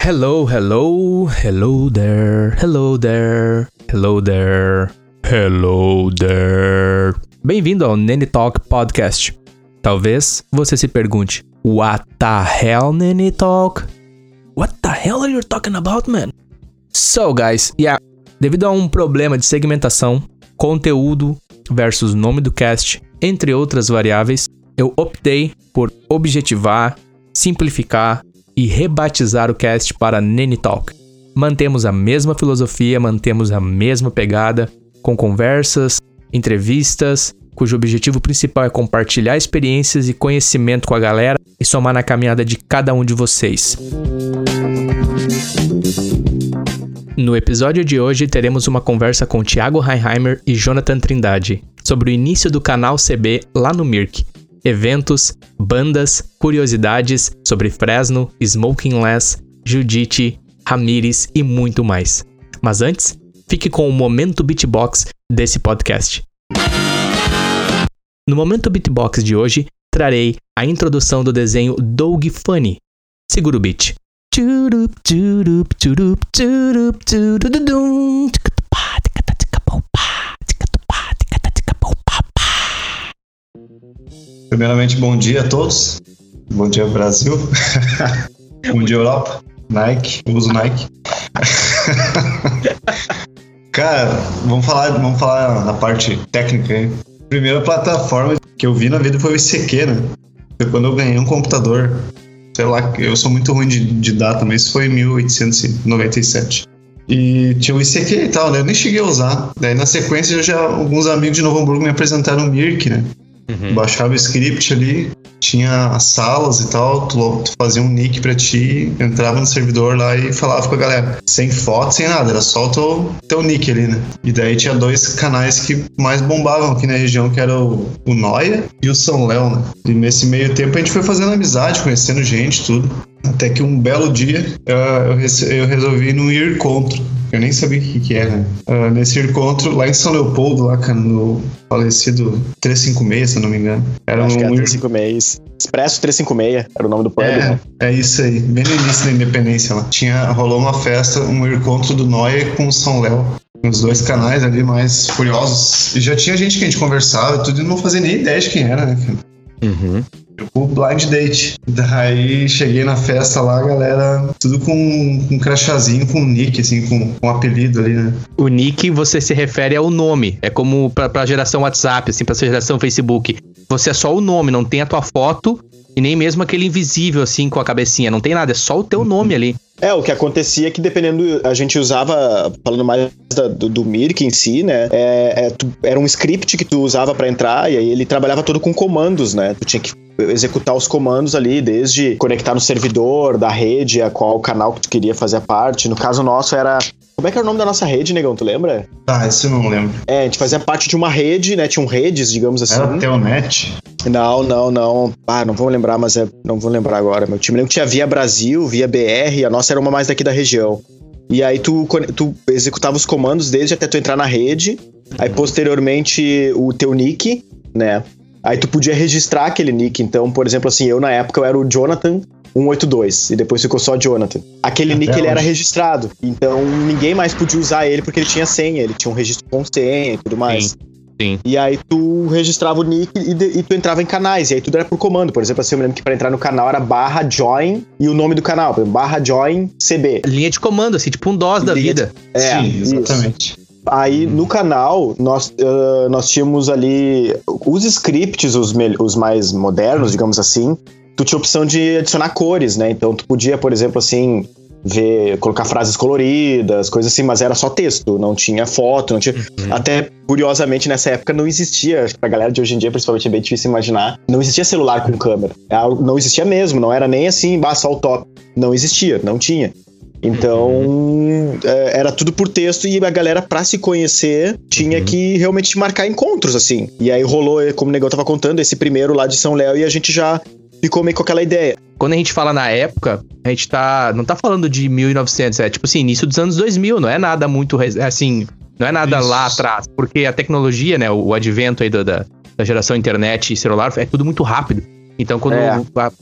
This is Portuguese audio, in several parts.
Hello, hello, hello there, hello there, hello there, hello there. Bem-vindo ao Nene Talk Podcast. Talvez você se pergunte: What the hell, Nene Talk? What the hell are you talking about, man? So, guys, yeah, devido a um problema de segmentação, conteúdo versus nome do cast, entre outras variáveis, eu optei por objetivar, simplificar e rebatizar o cast para Nene Talk. Mantemos a mesma filosofia, mantemos a mesma pegada, com conversas, entrevistas, cujo objetivo principal é compartilhar experiências e conhecimento com a galera e somar na caminhada de cada um de vocês. No episódio de hoje teremos uma conversa com Thiago Heinheimer e Jonathan Trindade sobre o início do canal CB lá no Mirk, eventos, bandas, curiosidades sobre Fresno, Smoking Less, Judite, Ramires e muito mais. Mas antes, fique com o momento beatbox desse podcast. No momento beatbox de hoje, trarei a introdução do desenho Doug Funny. Segura o beat. Primeiramente, bom dia a todos. Bom dia, Brasil. bom dia, Europa. Nike, eu uso Nike. Cara, vamos falar, vamos falar na parte técnica aí. Primeira plataforma que eu vi na vida foi o ICQ, né? Foi quando eu ganhei um computador. Sei lá, eu sou muito ruim de, de data, mas isso foi em 1897. E tinha o ICQ e tal, né? Eu nem cheguei a usar. Daí na sequência já alguns amigos de Novo Hamburgo me apresentaram o Mirk, né? Uhum. Baixava o script ali, tinha as salas e tal, tu, tu, fazia um nick pra ti, entrava no servidor lá e falava com a galera. Sem foto, sem nada, era só o teu, teu nick ali, né? E daí tinha dois canais que mais bombavam aqui na região, que era o, o Noia e o São Léo, né? E nesse meio tempo a gente foi fazendo amizade, conhecendo gente, tudo. Até que um belo dia eu, eu resolvi ir num encontro. Eu nem sabia o que, que era. Uh, nesse encontro, lá em São Leopoldo, lá no falecido 356, se eu não me engano. Era Acho um. Que era 356. Expresso 356 era o nome do pub, é, né? É isso aí, bem no início da independência lá. Tinha, rolou uma festa, um encontro do Noia com o São Léo. Os dois canais ali mais furiosos. E já tinha gente que a gente conversava, tudo e não fazia nem ideia de quem era, né, cara? Uhum o blind date. Daí cheguei na festa lá, galera, tudo com um crachazinho, com nick, assim, com, com um apelido ali, né? O nick você se refere ao nome. É como pra, pra geração WhatsApp, assim, pra geração Facebook. Você é só o nome, não tem a tua foto e nem mesmo aquele invisível, assim, com a cabecinha. Não tem nada, é só o teu nome ali. É, o que acontecia é que dependendo, a gente usava, falando mais da, do, do Mirk em si, né? É, é, tu, era um script que tu usava para entrar e aí ele trabalhava todo com comandos, né? Tu tinha que executar os comandos ali, desde conectar no servidor da rede, a qual canal que tu queria fazer parte. No caso nosso era como é que era o nome da nossa rede, negão? Tu lembra? Ah, isso eu não lembro. É, a gente fazia parte de uma rede, né? Tinham redes, digamos assim. Era Telnet? Não, não, não. Ah, não vou lembrar, mas é, não vou lembrar agora. Meu time lembro que tinha Via Brasil, Via BR, a nossa era uma mais daqui da região. E aí tu, tu executava os comandos desde até tu entrar na rede. Aí posteriormente o teu nick, né? Aí tu podia registrar aquele nick. Então, por exemplo, assim, eu na época eu era o Jonathan 182 e depois ficou só Jonathan. Aquele Até nick hoje. ele era registrado, então ninguém mais podia usar ele porque ele tinha senha, ele tinha um registro com senha e tudo mais. Sim. Sim. E aí tu registrava o nick e, de, e, tu entrava em canais, e aí tudo era por comando. Por exemplo, assim, eu me lembro que pra entrar no canal era barra join e o nome do canal, exemplo, barra join CB. Linha de comando, assim, tipo um DOS da vida. De... É, Sim, exatamente. Isso. Aí no canal nós, uh, nós tínhamos ali os scripts, os, os mais modernos, digamos assim, tu tinha a opção de adicionar cores, né? Então tu podia, por exemplo, assim, ver, colocar frases coloridas, coisas assim, mas era só texto, não tinha foto, não tinha. Uhum. Até curiosamente nessa época não existia, acho que pra galera de hoje em dia, principalmente, é bem difícil imaginar, não existia celular com câmera. É não existia mesmo, não era nem assim, bah, só o top. Não existia, não tinha. Então, uhum. é, era tudo por texto e a galera, pra se conhecer, tinha uhum. que realmente marcar encontros, assim. E aí rolou, como o Negão tava contando, esse primeiro lá de São Léo e a gente já ficou meio com aquela ideia. Quando a gente fala na época, a gente tá. Não tá falando de 1900, é tipo assim, início dos anos 2000, não é nada muito. Assim, não é nada Isso. lá atrás. Porque a tecnologia, né, o, o advento aí da, da, da geração internet e celular é tudo muito rápido. Então, quando É.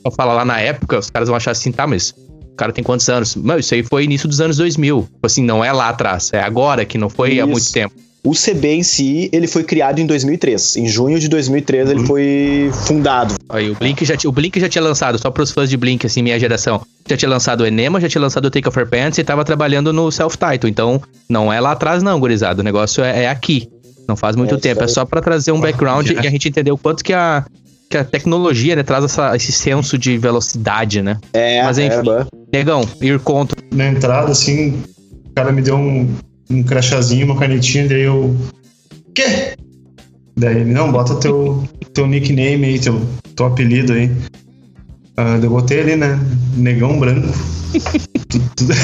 eu falar lá na época, os caras vão achar assim, tá, mas cara tem quantos anos? Não, isso aí foi início dos anos 2000. Tipo Assim, não é lá atrás, é agora, que não foi há Isso. muito tempo. O CB em si, ele foi criado em 2003. Em junho de 2003 Uhum. ele foi fundado. Aí, o Blink, já, o Blink já tinha lançado, só pros fãs de Blink, assim, minha geração. Já tinha lançado o Enema, já tinha lançado o Take Off Your Pants e tava trabalhando no self-title. Então, não é lá atrás, não, gurizada. O negócio é, é aqui. Não faz muito É, tempo. É só pra trazer um background já. e a gente entender o quanto que a, que a tecnologia, né, traz essa- esse senso de velocidade, né? É, Mas enfim. é. Negão, ir contra. Na entrada, assim, o cara me deu um, um crachazinho, uma canetinha, daí eu. Quê? Daí ele, não, bota teu, teu nickname aí, teu, teu apelido aí. Daí eu botei ali, né? Negão branco. tudo, tudo,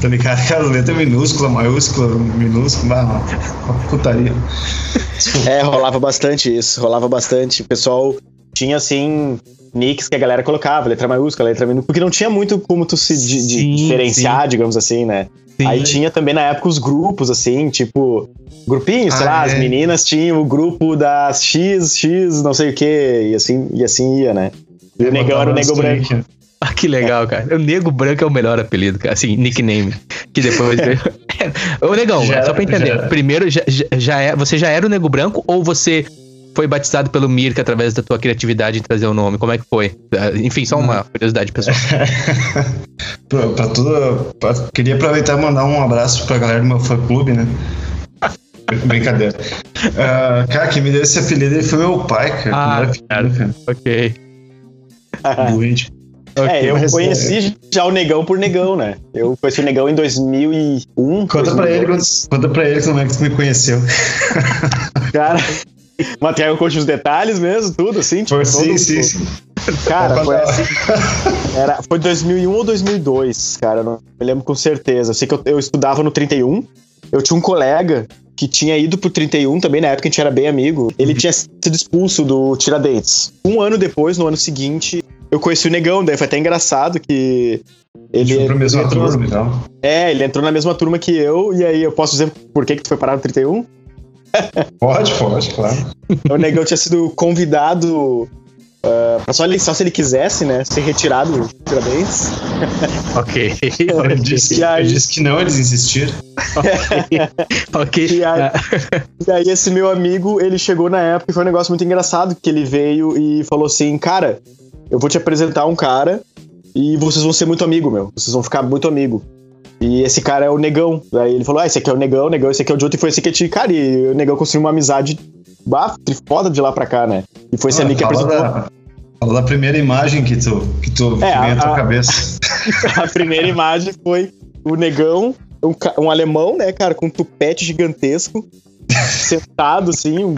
tá ligado? Aquelas letras minúsculas, maiúscula, minúscula, uma, uma putaria. É, rolava bastante isso, rolava bastante. O pessoal tinha, assim, nicks que a galera colocava, letra maiúscula, letra minúscula, porque não tinha muito como tu se di- Sim, diferenciar, digamos assim, né? Aí tinha também na época os grupos, assim, tipo, grupinhos, sei Ah, lá, é. as meninas tinham o grupo das X, X, não sei o que, e assim, e assim ia, né? E o negão era o nego branco. Ah, que legal, cara. O Nego Branco é o melhor apelido, cara. Assim, nickname. Que depois. Ô, Negão, Já só pra entender. já. Primeiro, já, já é, você já era o Nego Branco ou você foi batizado pelo Mirka através da tua criatividade em trazer o nome? Como é que foi? Ah, Enfim, só uma curiosidade pessoal. pra, pra tudo. pra- queria aproveitar e mandar um abraço pra galera do meu fã clube, né? Brincadeira. Ah, cara, quem me deu esse apelido ele foi meu pai, cara. Ah, era pequeno, cara. ok. Doente. É, eu mas, conheci já o negão por negão, né? Eu conheci o negão em 2001. Conta pra ele, 2002. conta pra ele como é que tu me conheceu. Cara, que eu conte os detalhes mesmo, tudo assim? Tipo, Foi sim, todo- sim, sim. Cara, foi assim. Era, foi 2001 ou 2002, cara, não me lembro com certeza. Eu sei que eu, eu estudava no 31, eu tinha um colega que tinha ido pro 31 também, na época a gente era bem amigo. Ele tinha sido expulso do Tiradentes. Um ano depois, no ano seguinte, eu conheci o Negão, daí foi até engraçado que ele foi pra mesma entrou turma e tal. É, ele entrou na mesma turma que eu, e aí eu posso dizer por que, que tu foi parar no 31? Pode, pode, claro. O Negão tinha sido convidado ah, pra só, ele, só se ele quisesse, né? Ser retirado do Tiradentes. Ok. Eu disse, E aí? eu disse que não, eles insistiram. ok. E aí- Ah, E aí esse meu amigo, ele chegou na época e foi um negócio muito engraçado, que ele veio e falou assim, cara, eu vou te apresentar um cara e vocês vão ser muito amigo, meu. Vocês vão ficar muito amigo. E esse cara é o Negão. Aí ele falou, ah, esse aqui é o Negão, o Negão, esse aqui é o Jota. E foi assim que a gente, cara, e o Negão construiu uma amizade bah, foda de lá pra cá, né? E foi esse ali que apresentou da, fala da primeira imagem que tu, que tu que É, vem a- à tua a- cabeça. a primeira imagem foi o negão, um, um alemão, né, cara, com um tupete gigantesco, sentado assim. Um...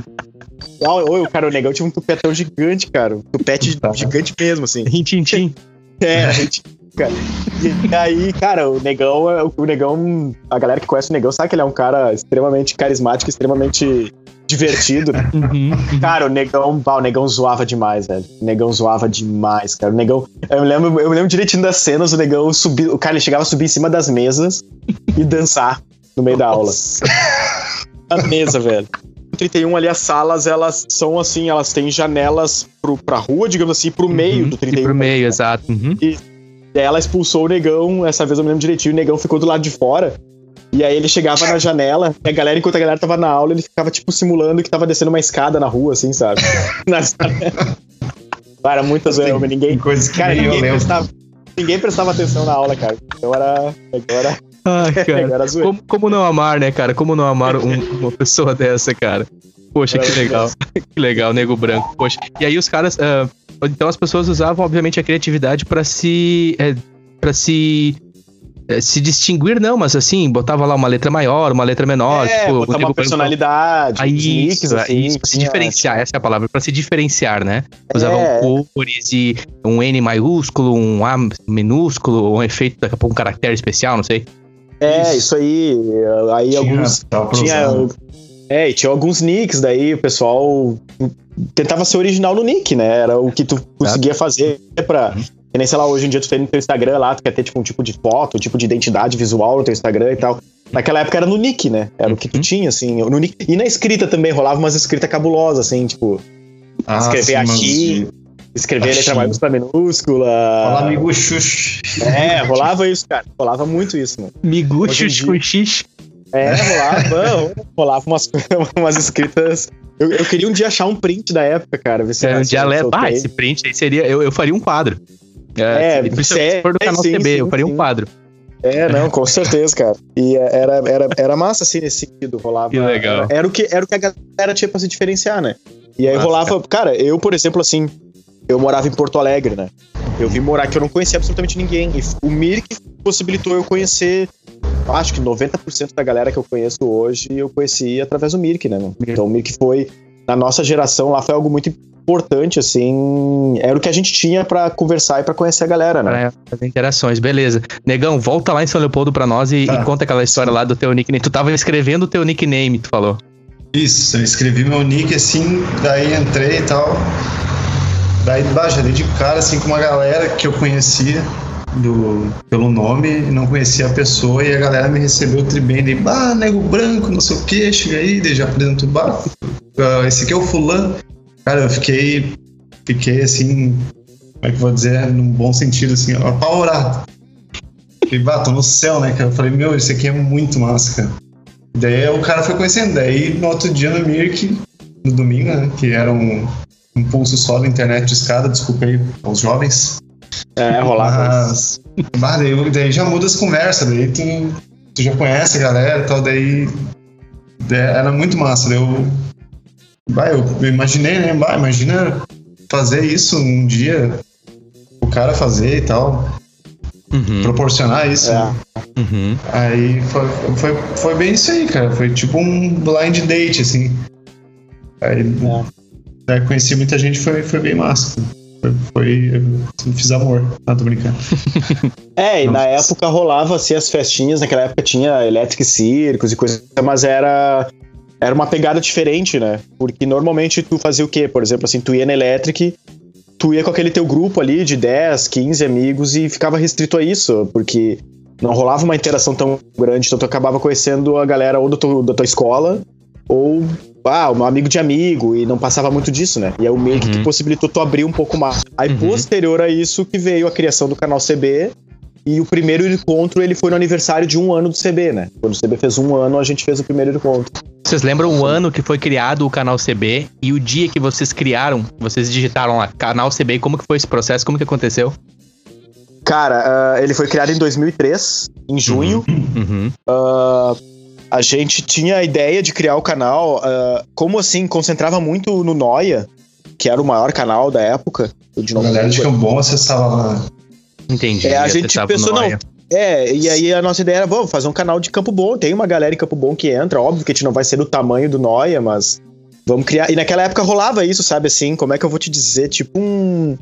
Ah, Oi, o cara, o negão tinha um tupetão gigante, cara. Um tupete Tá. gigante mesmo, assim. Rintintim. É, a gente. Cara. E aí, cara, o negão, é- o negão, a galera que conhece o negão sabe que ele é um cara extremamente carismático, extremamente divertido. Uhum, uhum. Cara, o negão, o negão zoava demais, velho. O negão zoava demais, cara. O negão. Eu me lembro, eu me lembro direitinho das cenas, o negão subia. O cara ele chegava a subir em cima das mesas e dançar no meio da aula. A mesa, velho. No 31 ali, as salas, elas são assim, elas têm janelas pro, pra rua, digamos assim, pro meio Uhum, do E 31. pro meio, exato. Uhum. E aí ela expulsou o negão, essa vez eu me lembro direitinho, o negão ficou do lado de fora. E aí ele chegava na janela, e a galera, enquanto a galera tava na aula, ele ficava, tipo, simulando que tava descendo uma escada na rua, assim, sabe? Na janela. Cara, muita zoeira, mas Tem ninguém. coisas que Cara, ninguém prestava, ninguém prestava atenção na aula, cara. Então era. Agora, Ai, cara. agora zoeira. Como, como não amar, né, cara? Como não amar um- uma pessoa dessa, cara? Poxa, que legal. que legal, nego branco. Poxa. E aí os caras. ah, então as pessoas usavam, obviamente, a criatividade pra se. É, para se. é, se distinguir, não, mas assim, botava lá uma letra maior, uma letra menor. é, tipo, botar uma personalidade, Aí, nicks, isso, assim. isso, pra se diferenciar, essa é a palavra, pra se diferenciar, né? Usavam É. cores e um N maiúsculo, um A minúsculo, um efeito, daqui a pouco um caractere especial, não sei. É, Isso. isso aí. Aí Tinha- alguns. Tinha. É, e tinha alguns nicks, daí o pessoal tentava ser original no nick, né? Era o que tu conseguia fazer pra. Que nem, sei lá, hoje em dia tu tem no teu Instagram lá, tu quer ter tipo um tipo de foto, um tipo de identidade visual no teu Instagram e tal. Naquela época era no nick, né? Era o que tu Uhum. tinha, assim. No nick. E na escrita também rolava umas escritas cabulosas, assim, tipo. Ah, escrever aqui. Escrever letra maiúscula minúscula. Fala, amigo Xuxa. É, rolava isso, cara. Rolava muito isso, mano. Dia- com X. É, rolava, rolava umas, umas escritas. Eu, eu queria um dia achar um print da época, cara. Ver se É um se eu soltei. Ah, esse print aí seria. Eu, eu faria um quadro. É, se, se sim, for do canal sim, CB, eu sim, faria sim. um quadro. É, não, com certeza, cara. E é, era, era, era massa, assim, nesse sentido. Rolava. Que legal. Era, era o que, era o que a galera tinha pra se diferenciar, né? E aí Massa, rolava. Cara, eu, por exemplo, assim, eu morava em Porto Alegre, né? Eu vim morar aqui, eu não conhecia absolutamente ninguém. E o Mir que possibilitou eu conhecer. Acho que 90% da galera que eu conheço hoje eu conheci através do Mirk, né? Então o Mirk foi, na nossa geração lá, foi algo muito importante, assim. Era o que a gente tinha pra conversar e pra conhecer a galera, né? Pra fazer interações, beleza. Negão, volta lá em São Leopoldo pra nós e, Tá. e conta aquela história lá do teu nickname. Tu tava escrevendo o teu nickname, tu falou. Isso, eu escrevi meu nick assim, daí entrei e tal. Daí, dei de cara assim com uma galera que eu conhecia do, pelo nome e não conhecia a pessoa e a galera me recebeu tribem de bah, nego branco, não sei o que, chega aí, já apresento bah, ah, esse aqui é o fulano. Cara, eu fiquei, fiquei assim, como é que eu vou dizer, num bom sentido, assim, apavorado. Fiquei, bah, tô no céu, né, cara? Eu falei, meu, esse aqui é muito massa, cara. Daí o cara foi conhecendo. Daí no outro dia no Mirk, no domingo, né? Que era um, um pulso só da internet de escada, desculpa aí aos jovens. É, rolava. Mas, bah, daí, daí já muda as conversas, daí tu, tu já conhece a galera e tal, daí, daí era muito massa. Daí eu, bah, eu, eu imaginei, né? Bah, imagina fazer isso um dia, o cara fazer e tal, Uhum. proporcionar isso. É. né? Uhum. Aí foi, foi, foi bem isso aí, cara. Foi tipo um blind date, assim. Aí É. daí conheci muita gente, foi, foi bem massa. Foi, foi- eu fiz amor. Ah, tô brincando. É, e Não na época rolava assim as festinhas, naquela época tinha Electric Circus e coisa, mas era era uma pegada diferente, né? Porque normalmente tu fazia o quê? Por exemplo, assim, tu ia na Electric, tu ia com aquele teu grupo ali de 10, 15 amigos e ficava restrito a isso, porque não rolava uma interação tão grande, então tu acabava conhecendo a galera ou da tua, da tua escola ou ah, um amigo de amigo, e não passava muito disso, né? E é o meio Uhum. que possibilitou tu abrir um pouco mais. Aí, Uhum. posterior a isso, que veio a criação do canal CB, e o primeiro encontro ele foi no aniversário de um ano do CB, né? Quando o CB fez um ano, a gente fez o primeiro encontro. Vocês lembram o ano que foi criado o canal CB e o dia que vocês criaram, vocês digitaram lá, canal CB, como que foi esse processo, como que aconteceu? Cara, ah, ele foi criado em 2003, em junho. Uhum. Ah, a gente tinha a ideia de criar o canal, ah, como assim, concentrava muito no Noia, que era o maior canal da época. o de A galera de. Cambon acessava lá. Entendi. É, a gente pensou, não. É, e aí a nossa ideia era, vamos fazer um canal de Campo Bom. Tem uma galera em Campo Bom que entra, óbvio que a gente não vai ser do tamanho do Noia, mas vamos criar. E naquela época rolava isso, sabe assim? Como é que eu vou te dizer? Tipo um.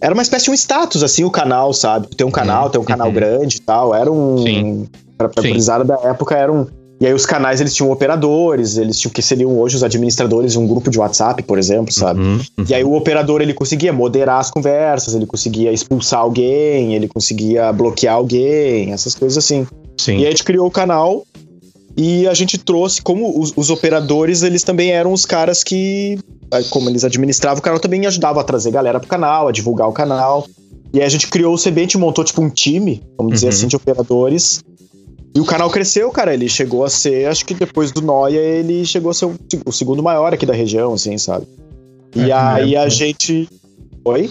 Era uma espécie de um status, assim, o canal, sabe? Ter um canal, ter um canal uhum. grande e tal. Era um. Sim. Pra, pra gurizada da época era um. E aí os canais eles tinham operadores, eles tinham que seriam hoje os administradores de um grupo de WhatsApp, por exemplo, sabe? Uhum, uhum. E aí o operador ele conseguia moderar as conversas, ele conseguia expulsar alguém, ele conseguia bloquear alguém, essas coisas assim. Sim. E aí a gente criou o canal e a gente trouxe, como os, os operadores, eles também eram os caras que, como eles administravam o canal, também ajudavam a trazer galera pro canal, a divulgar o canal. E aí a gente criou o CB, a gente montou tipo um time, vamos dizer Uhum. assim, de operadores. E o canal cresceu, cara. Ele chegou a ser, acho que depois do Noia, ele chegou a ser o, o segundo maior aqui da região, assim, sabe? E É, aí a gente. Oi?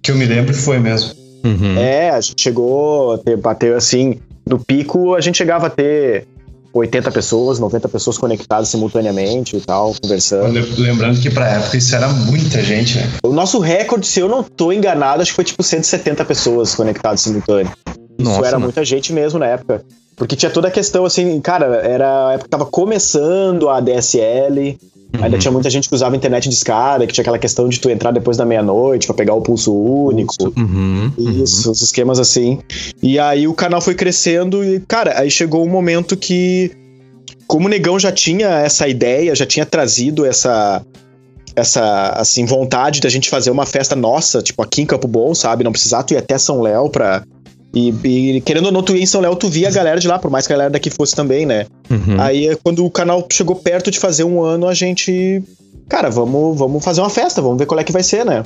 Que eu me lembro foi mesmo. Uhum. É, a gente chegou a ter, bater assim. No pico, a gente chegava a ter 80 pessoas, 90 pessoas conectadas simultaneamente e tal, conversando. Le- Lembrando que pra época isso era muita gente, né? O nosso recorde, se eu não tô enganado, acho que foi tipo 170 pessoas conectadas simultâneo. Isso Nossa, era mano. muita gente mesmo na época. Porque tinha toda a questão, assim, cara, era a época que tava começando a DSL, ainda Uhum. tinha muita gente que usava internet de escada, que tinha aquela questão de tu entrar depois da meia-noite pra pegar o pulso único. Uhum. uhum. Isso, os esquemas assim. E aí o canal foi crescendo e, cara, aí chegou um momento que, como o Negão já tinha essa ideia, já tinha trazido essa, essa, assim, vontade da gente fazer uma festa nossa, tipo aqui em Campo Bom, sabe? Não precisar tu ir até São Léo pra. E, e querendo ou não, tu ia em São Léo, tu via a galera de lá, por mais que a galera daqui fosse também, né? Uhum. Aí, quando o canal chegou perto de fazer um ano, a gente. Cara, vamos, vamos fazer uma festa, vamos ver qual é que vai ser, né?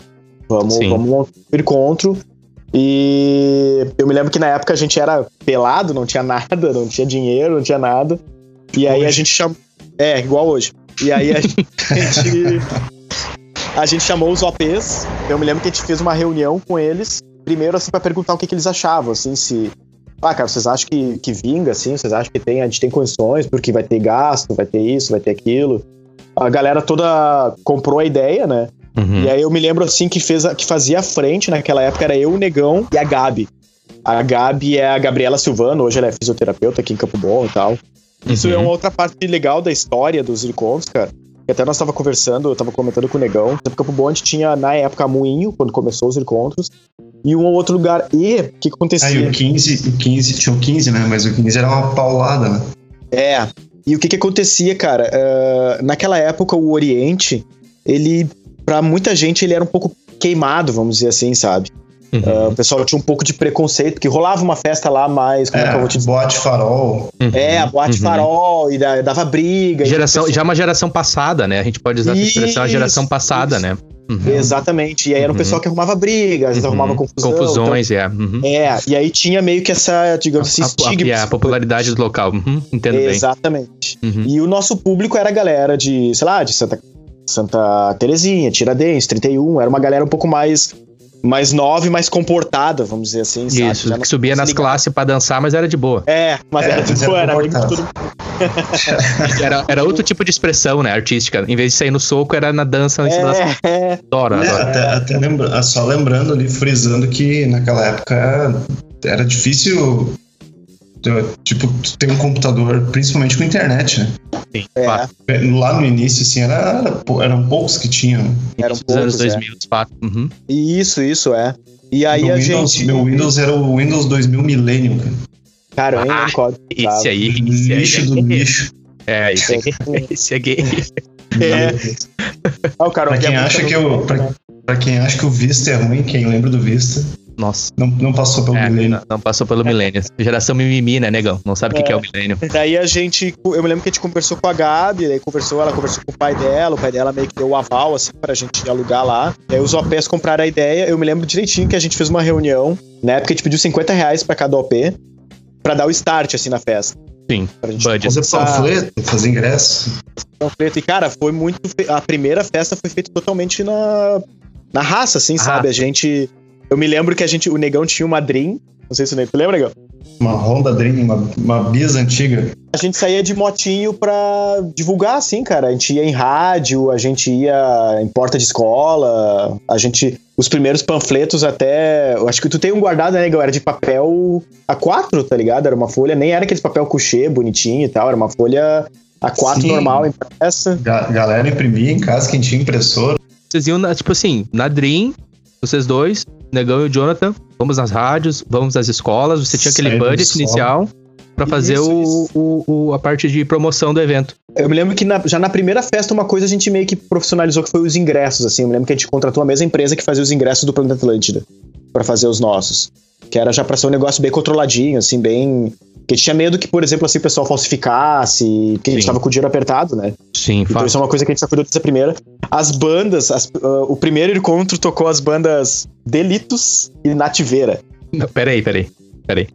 Vamos, Sim. vamos montar um encontro. E eu me lembro que na época a gente era pelado, não tinha nada, não tinha dinheiro, não tinha nada. E aí a Hoje. gente chamou. É, igual hoje. E aí a gente. A gente chamou os OPs. Eu me lembro que a gente fez uma reunião com eles. Primeiro, assim, pra perguntar o que, que eles achavam, assim, se. Ah, cara, vocês acham que, que vinga, assim? Vocês acham que tem, a gente tem condições, porque vai ter gasto, vai ter isso, vai ter aquilo. A galera toda comprou a ideia, né? Uhum. E aí eu me lembro assim que, fez a- que fazia a frente naquela época era eu, o Negão e a Gabi. A Gabi é a Gabriela Silvano, hoje ela é fisioterapeuta aqui em Campo Bom e tal. Isso Uhum. é uma outra parte legal da história dos encontros, cara. Que até nós tava conversando, eu tava comentando com o Negão. Em Campo Bom a gente tinha, na época, Moinho, quando começou os encontros. E um ou outro lugar. E o que, que Aí acontecia? o 15, o 15 tinha o 15, né? Mas o 15 era uma paulada, né? É. E o que que acontecia, cara? Ah, naquela época, o Oriente, ele, pra muita gente, ele era um pouco queimado, vamos dizer assim, sabe? Uhum. Ah, o pessoal tinha um pouco de preconceito, porque rolava uma festa lá mais, como é, que eu vou te É, dizer? boate farol. Uhum. É, a boate Uhum. farol, e da- dava briga. e Geração, o pessoal- já uma geração passada, né? A gente pode usar essa expressão, a geração Isso, passada, isso. né? Uhum. Exatamente. E aí era um Uhum. pessoal que arrumava briga, às vezes Uhum. arrumava confusão. Confusões, é. Uhum. então- é, e aí tinha meio que essa, digamos assim, a, a, estigma. é, a popularidade do local. Uhum. Entendo bem. Exatamente. Uhum. E o nosso público era a galera de, sei lá, de Santa, Santa Terezinha, Tiradentes, 31. Era uma galera um pouco mais, mais nova e mais comportada, vamos dizer assim, sabe? Isso, Já que subia nas classes pra dançar, mas era de boa. É, mas É, era mas era era de comportado. todo mundo. Era, era outro tipo de expressão, né? Artística. Em vez de sair no soco, era na dança cima das É, é, Adoro, É, até, até lembra, só lembrando ali, frisando que naquela época era, era difícil, tipo, tu ter um computador, principalmente com internet, né? Sim, é, fato. Lá no início, assim, era, eram poucos que tinham. eram anos poucos, é. 2000, de fato. Uhum. Isso, isso, é. E aí meu, a Windows, gente... meu Windows era o Windows 2000 Millennium, cara. Cara, eu Ah, qual. Esse aí, esse aí. lixo é do gay. lixo. É, esse aqui. Esse é gay. É. Ah, o cara, Pra quem acha muito que eu. Pra, pra quem acha que o Vista é ruim, quem lembra do Vista, Nossa. não, não passou pelo É, Millennium. não, não passou pelo milênio. Geração mimimi, né, negão? Não sabe o que, É. que é o milênio. Daí a gente, eu me lembro que a gente conversou com a Gabi, daí conversou, ela conversou com o pai dela, o pai dela meio que deu o aval, assim, pra gente alugar lá. Daí os OPs compraram a ideia, eu me lembro direitinho que a gente fez uma reunião, na época a gente pediu 50 reais pra cada OP, pra dar o start, assim, na festa. Sim, Pra gente budget. Fazer panfleto, fazer ingresso. panfleto. E, cara, foi muito. fe- A primeira festa foi feita totalmente na, na raça, assim, Ah. sabe? A gente. Eu me lembro que a gente. O Negão tinha uma Dream. Não sei se o Negão. Tu lembra, Negão? Uma Honda Dream, uma, uma Bis antiga. A gente saía de motinho pra divulgar, assim, cara. A gente ia em rádio, a gente ia em porta de escola, a gente. Os primeiros panfletos até. Eu acho que tu tem um guardado, né, Negão? Era de papel A4, tá ligado? Era uma folha, nem era aquele papel couchê bonitinho e tal, era uma folha A4 Sim. normal impressa. Ga- galera imprimia em casa, quem tinha impressora. Vocês iam, na- tipo assim, na Dream, vocês dois, Negão e o Jonathan, vamos nas rádios, vamos nas escolas, você tinha aquele budget inicial pra fazer Isso, o, isso. o- o- a parte de promoção do evento. Eu me lembro que na- já na primeira festa, uma coisa a gente meio que profissionalizou que foi os ingressos, assim. Eu me lembro que a gente contratou a mesma empresa que fazia os ingressos do Planeta Atlântida pra fazer os nossos. Que era já pra ser um negócio bem controladinho, assim, bem. Que a gente tinha medo que, por exemplo, assim, o pessoal falsificasse, que a gente tava com o dinheiro apertado, né? Sim, Então fato. isso é uma coisa que a gente já cuidou desde a primeira. As bandas, as- ah, o primeiro encontro tocou as bandas Delitos e Nativeira. Não, peraí, peraí, peraí.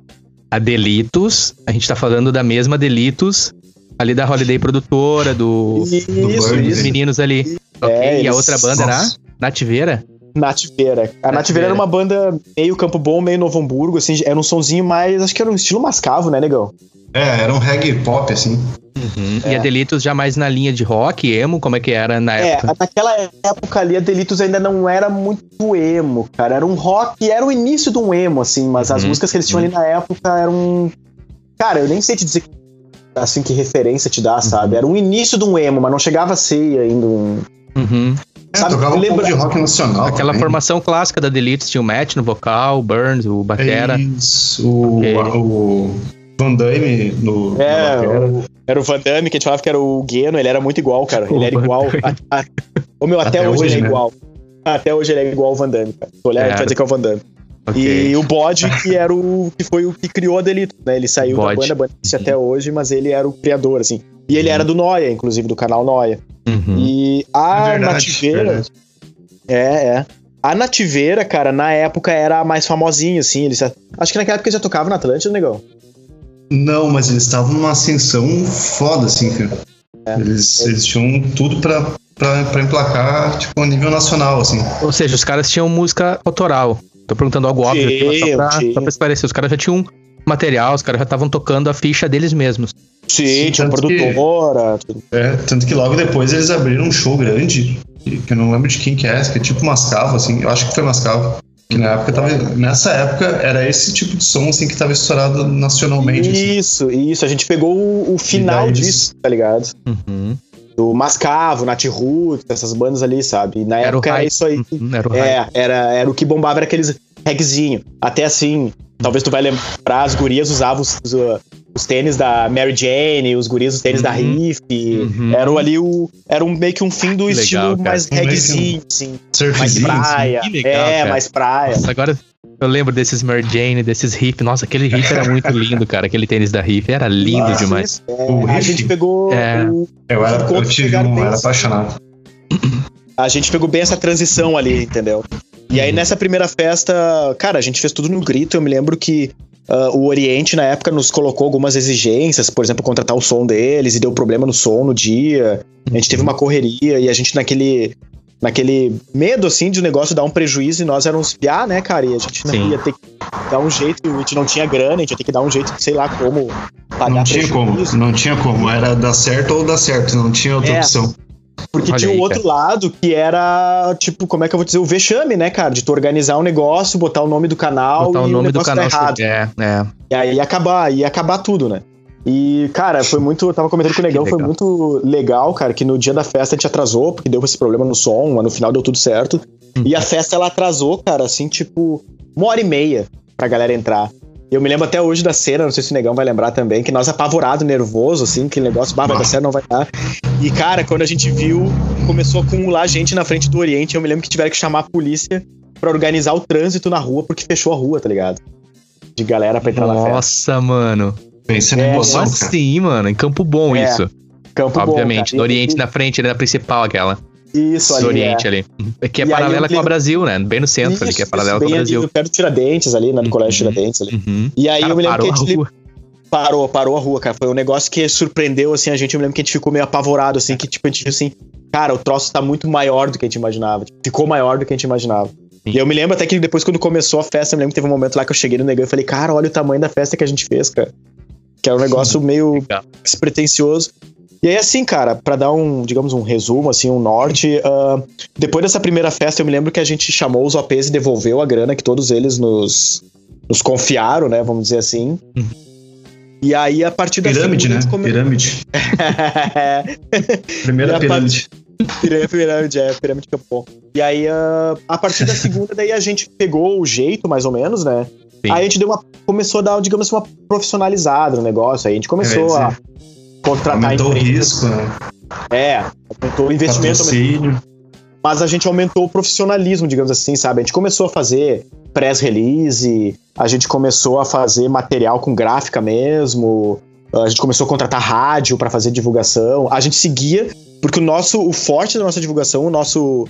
A Delitos, a gente tá falando da mesma Delitos, ali da Holiday Produtora, do, Isso, dos isso. meninos ali. É, ok, e a outra banda era Nossa. Nativeira? Nativeira. A Nativeira. Era uma banda meio Campo Bom, meio Novo Hamburgo, assim, era um sonzinho mais, acho que era um estilo mascavo, né, negão? É, era um reggae pop, assim. E É. a Delitos já mais na linha de rock, emo, como é que era na É, época? naquela época ali, a Delitos ainda não era muito emo, cara. Era um rock, era o início de um emo, assim, mas as Uhum, músicas que eles tinham ali na época eram. Cara, eu nem sei te dizer assim que referência te dá, sabe? Era um início de um emo, mas não chegava a ser ainda um. Uhum. É, Sabe, tocava um lembra- pouco de rock nacional. Aquela também. formação clássica da Delitos, tinha o Matt no vocal, o Burns, o Batera. Isso, o, Ok. o Van Damme no. É, batera. o- era o Van Damme, que a gente falava que era o Gueno, ele era muito igual, cara. Ele era igual. Damme. A, a, o meu, até, Até hoje, hoje, ele é né? igual. Até hoje ele é igual ao Van Damme, cara. Se olhar, a gente É. vai dizer que é o Van Damme. Ok. E o Bode, que era o que foi o que criou a Delito, né? Ele saiu Bode. da banda, a banda até hoje, mas ele era o criador, assim. E ele era do Noia, inclusive, do canal Noia. Uhum. E a É verdade, Nativeira. É, é. A Nativeira, cara, na época era a mais famosinha, assim. Eles, acho que naquela época eles já tocavam na Atlântida, negão. Não, mas eles estavam numa ascensão foda, assim, cara. É. Eles, eles tinham tudo pra, pra, pra emplacar, tipo, a nível nacional, assim. Ou seja, os caras tinham música autoral. Tô perguntando algo óbvio aqui, só pra, só pra esclarecer. Os caras já tinham material, os caras já estavam tocando a ficha deles mesmos. Sim, Sim, tinha tanto que- produtora. tudo. É, tanto que logo depois eles abriram um show grande, que que eu não lembro de quem que é, que é tipo Mascavo, assim, eu acho que foi Mascavo. Que na época tava. Nessa época era esse tipo de som assim que tava estourado nacionalmente. assim. Isso, isso. A gente pegou o, o final disso, tá ligado? Uhum. Do Mascavo, Nat Roots, essas bandas ali, sabe? E na Era o época era isso aí. Uhum, Era o. É, era, era o que bombava, era aqueles regzinho. Até assim, talvez tu vai lembrar, as gurias usavam os, os, tênis da Mary Jane, os gurias os tênis da Uhum. Riff. Uhum. Era o- ali o. Era um, meio que um fim do Que estilo legal, mais regzinho, assim. Mais Surfzinho, assim. praia. Que legal, é, cara. mais praia. Nossa, agora eu lembro desses Mary Jane, desses Riff. Nossa, aquele Riff era muito lindo, cara. Aquele tênis da Riff era lindo Nossa, demais. É, O a Riff? gente pegou É. o- Eu, era, eu tive um, era apaixonado. a gente pegou bem essa transição ali, entendeu? E aí nessa primeira festa, cara, a gente fez tudo no grito. Eu me lembro que ah, o Oriente na época nos colocou algumas exigências, por exemplo, contratar o som deles e deu problema no som no dia. A gente teve uma correria e a gente naquele naquele medo assim de o negócio dar um prejuízo e nós éramos piá, né, cara? E a gente não Sim. ia ter que dar um jeito, a gente não tinha grana, a gente ia ter que dar um jeito, sei lá como pagar Não tinha como, prejuízo. não tinha como. Era dar certo ou dar certo, não tinha outra É. opção. Porque Olha tinha o outro lado que era, tipo, como é que eu vou dizer, o vexame, né, cara? De tu organizar um negócio, botar o nome do canal Botar o e nome o do negócio canal. tá errado. É, é. E aí ia acabar, ia acabar tudo, né? E, cara, foi muito. Eu tava comentando com o Negão, foi muito legal, cara, que no dia da festa a gente atrasou, porque deu esse problema no som, mas no final deu tudo certo. Uhum. E a festa ela atrasou, cara, assim, tipo, uma hora e meia pra galera entrar. Eu me lembro até hoje da cena, não sei se o Negão vai lembrar também, que nós apavorado, nervoso, assim, que negócio, bah, vai dar certo, não vai dar. E, cara, quando a gente viu, começou a acumular gente na frente do Oriente, eu me lembro que tiveram que chamar a polícia pra organizar o trânsito na rua, porque fechou a rua, tá ligado? De galera pra entrar na festa. Nossa, mano. Pensa na É, emoção, cara. assim, mano? Em Campo Bom, É, isso. Campo Obviamente. Bom, no. Oriente, E- na frente, ali na principal, aquela. Isso, ali. Oriente é. ali. É Que é E eu paralela com a lembro- Brasil, né? Bem no centro ali, que é Isso, paralela isso, com o Brasil. Ali, perto do Tiradentes, ali, né, do Uhum. Colégio Tiradentes ali. Uhum. E aí Cara, eu me lembro que parou a gente rua. parou, parou a rua, cara. Foi um negócio que surpreendeu, assim, a gente. Eu me lembro que a gente ficou meio apavorado, assim, que tipo, a gente assim, cara, o troço tá muito maior do que a gente imaginava. Tipo, ficou maior do que a gente imaginava. Sim. E eu me lembro até que depois, quando começou a festa, eu me lembro que teve um momento lá que eu cheguei no negão e falei, cara, olha o tamanho da festa que a gente fez, cara. Que era um negócio meio despretensioso. E aí, assim, cara, pra dar um, digamos, um resumo, assim, um norte, ah, depois dessa primeira festa, eu me lembro que a gente chamou os OPs e devolveu a grana que todos eles nos, nos confiaram, né, vamos dizer assim. Uhum. E aí, a partir da Pirâmide, né? come- Pirâmide. Primeira a pirâmide. Pirâmide, pirâmide, é, pirâmide Capão. E aí, ah, a partir da segunda, daí a gente pegou o jeito, mais ou menos, né? Sim. Aí a gente deu uma, começou a dar, digamos assim, uma profissionalizada no negócio. Aí a gente começou Quer a contratar Aumentou o empresas. risco, né? É, aumentou o investimento, Patrocínio. mas a gente aumentou o profissionalismo, digamos assim, sabe? A gente começou a fazer press release, a gente começou a fazer material com gráfica mesmo, a gente começou a contratar rádio pra fazer divulgação. A gente seguia, porque o nosso, o forte da nossa divulgação, o nosso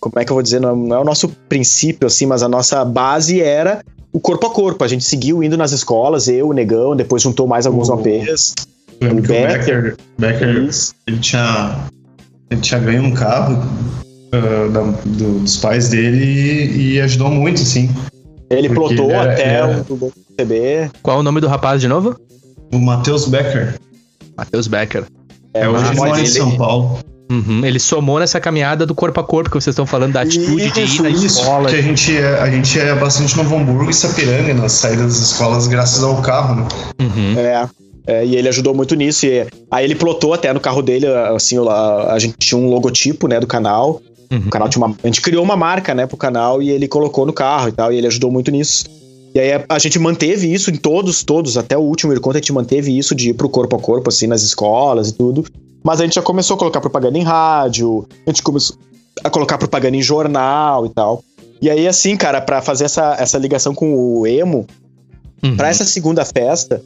como é que eu vou dizer, não, é o nosso princípio assim, mas a nossa base era o corpo a corpo. A gente seguiu indo nas escolas, eu, o Negão, depois juntou mais alguns O- OPs. Lembro que o Becker. Becker, ele tinha, ele tinha ganho um carro ah, da- do- dos pais dele e, e ajudou muito, assim. Ele plotou ele era- até era- o CB. Qual o nome do rapaz de novo? O Matheus Becker. Matheus Becker. É, hoje mas ele mora em São Paulo. Uhum, Ele somou nessa caminhada do corpo a corpo que vocês estão falando, da atitude de ir Isso, na isso. escola. Que a gente é, a gente é bastante Novo Hamburgo e Sapiranga nas saídas das escolas graças ao carro, né? Uhum. É, é, e ele ajudou muito nisso. E aí ele plotou até no carro dele, assim, a, a gente tinha um logotipo, né, do canal. Uhum. O canal tinha uma. A gente criou uma marca, né, pro canal e ele colocou no carro e tal, e ele ajudou muito nisso. E aí a, a gente manteve isso em todos, todos, até o último encontro, a gente manteve isso de ir pro corpo a corpo, assim, nas escolas e tudo. Mas a gente já começou a colocar propaganda em rádio, a gente começou a colocar propaganda em jornal e tal. E aí, assim, cara, pra fazer essa, essa ligação com o emo, Uhum. Pra essa segunda festa,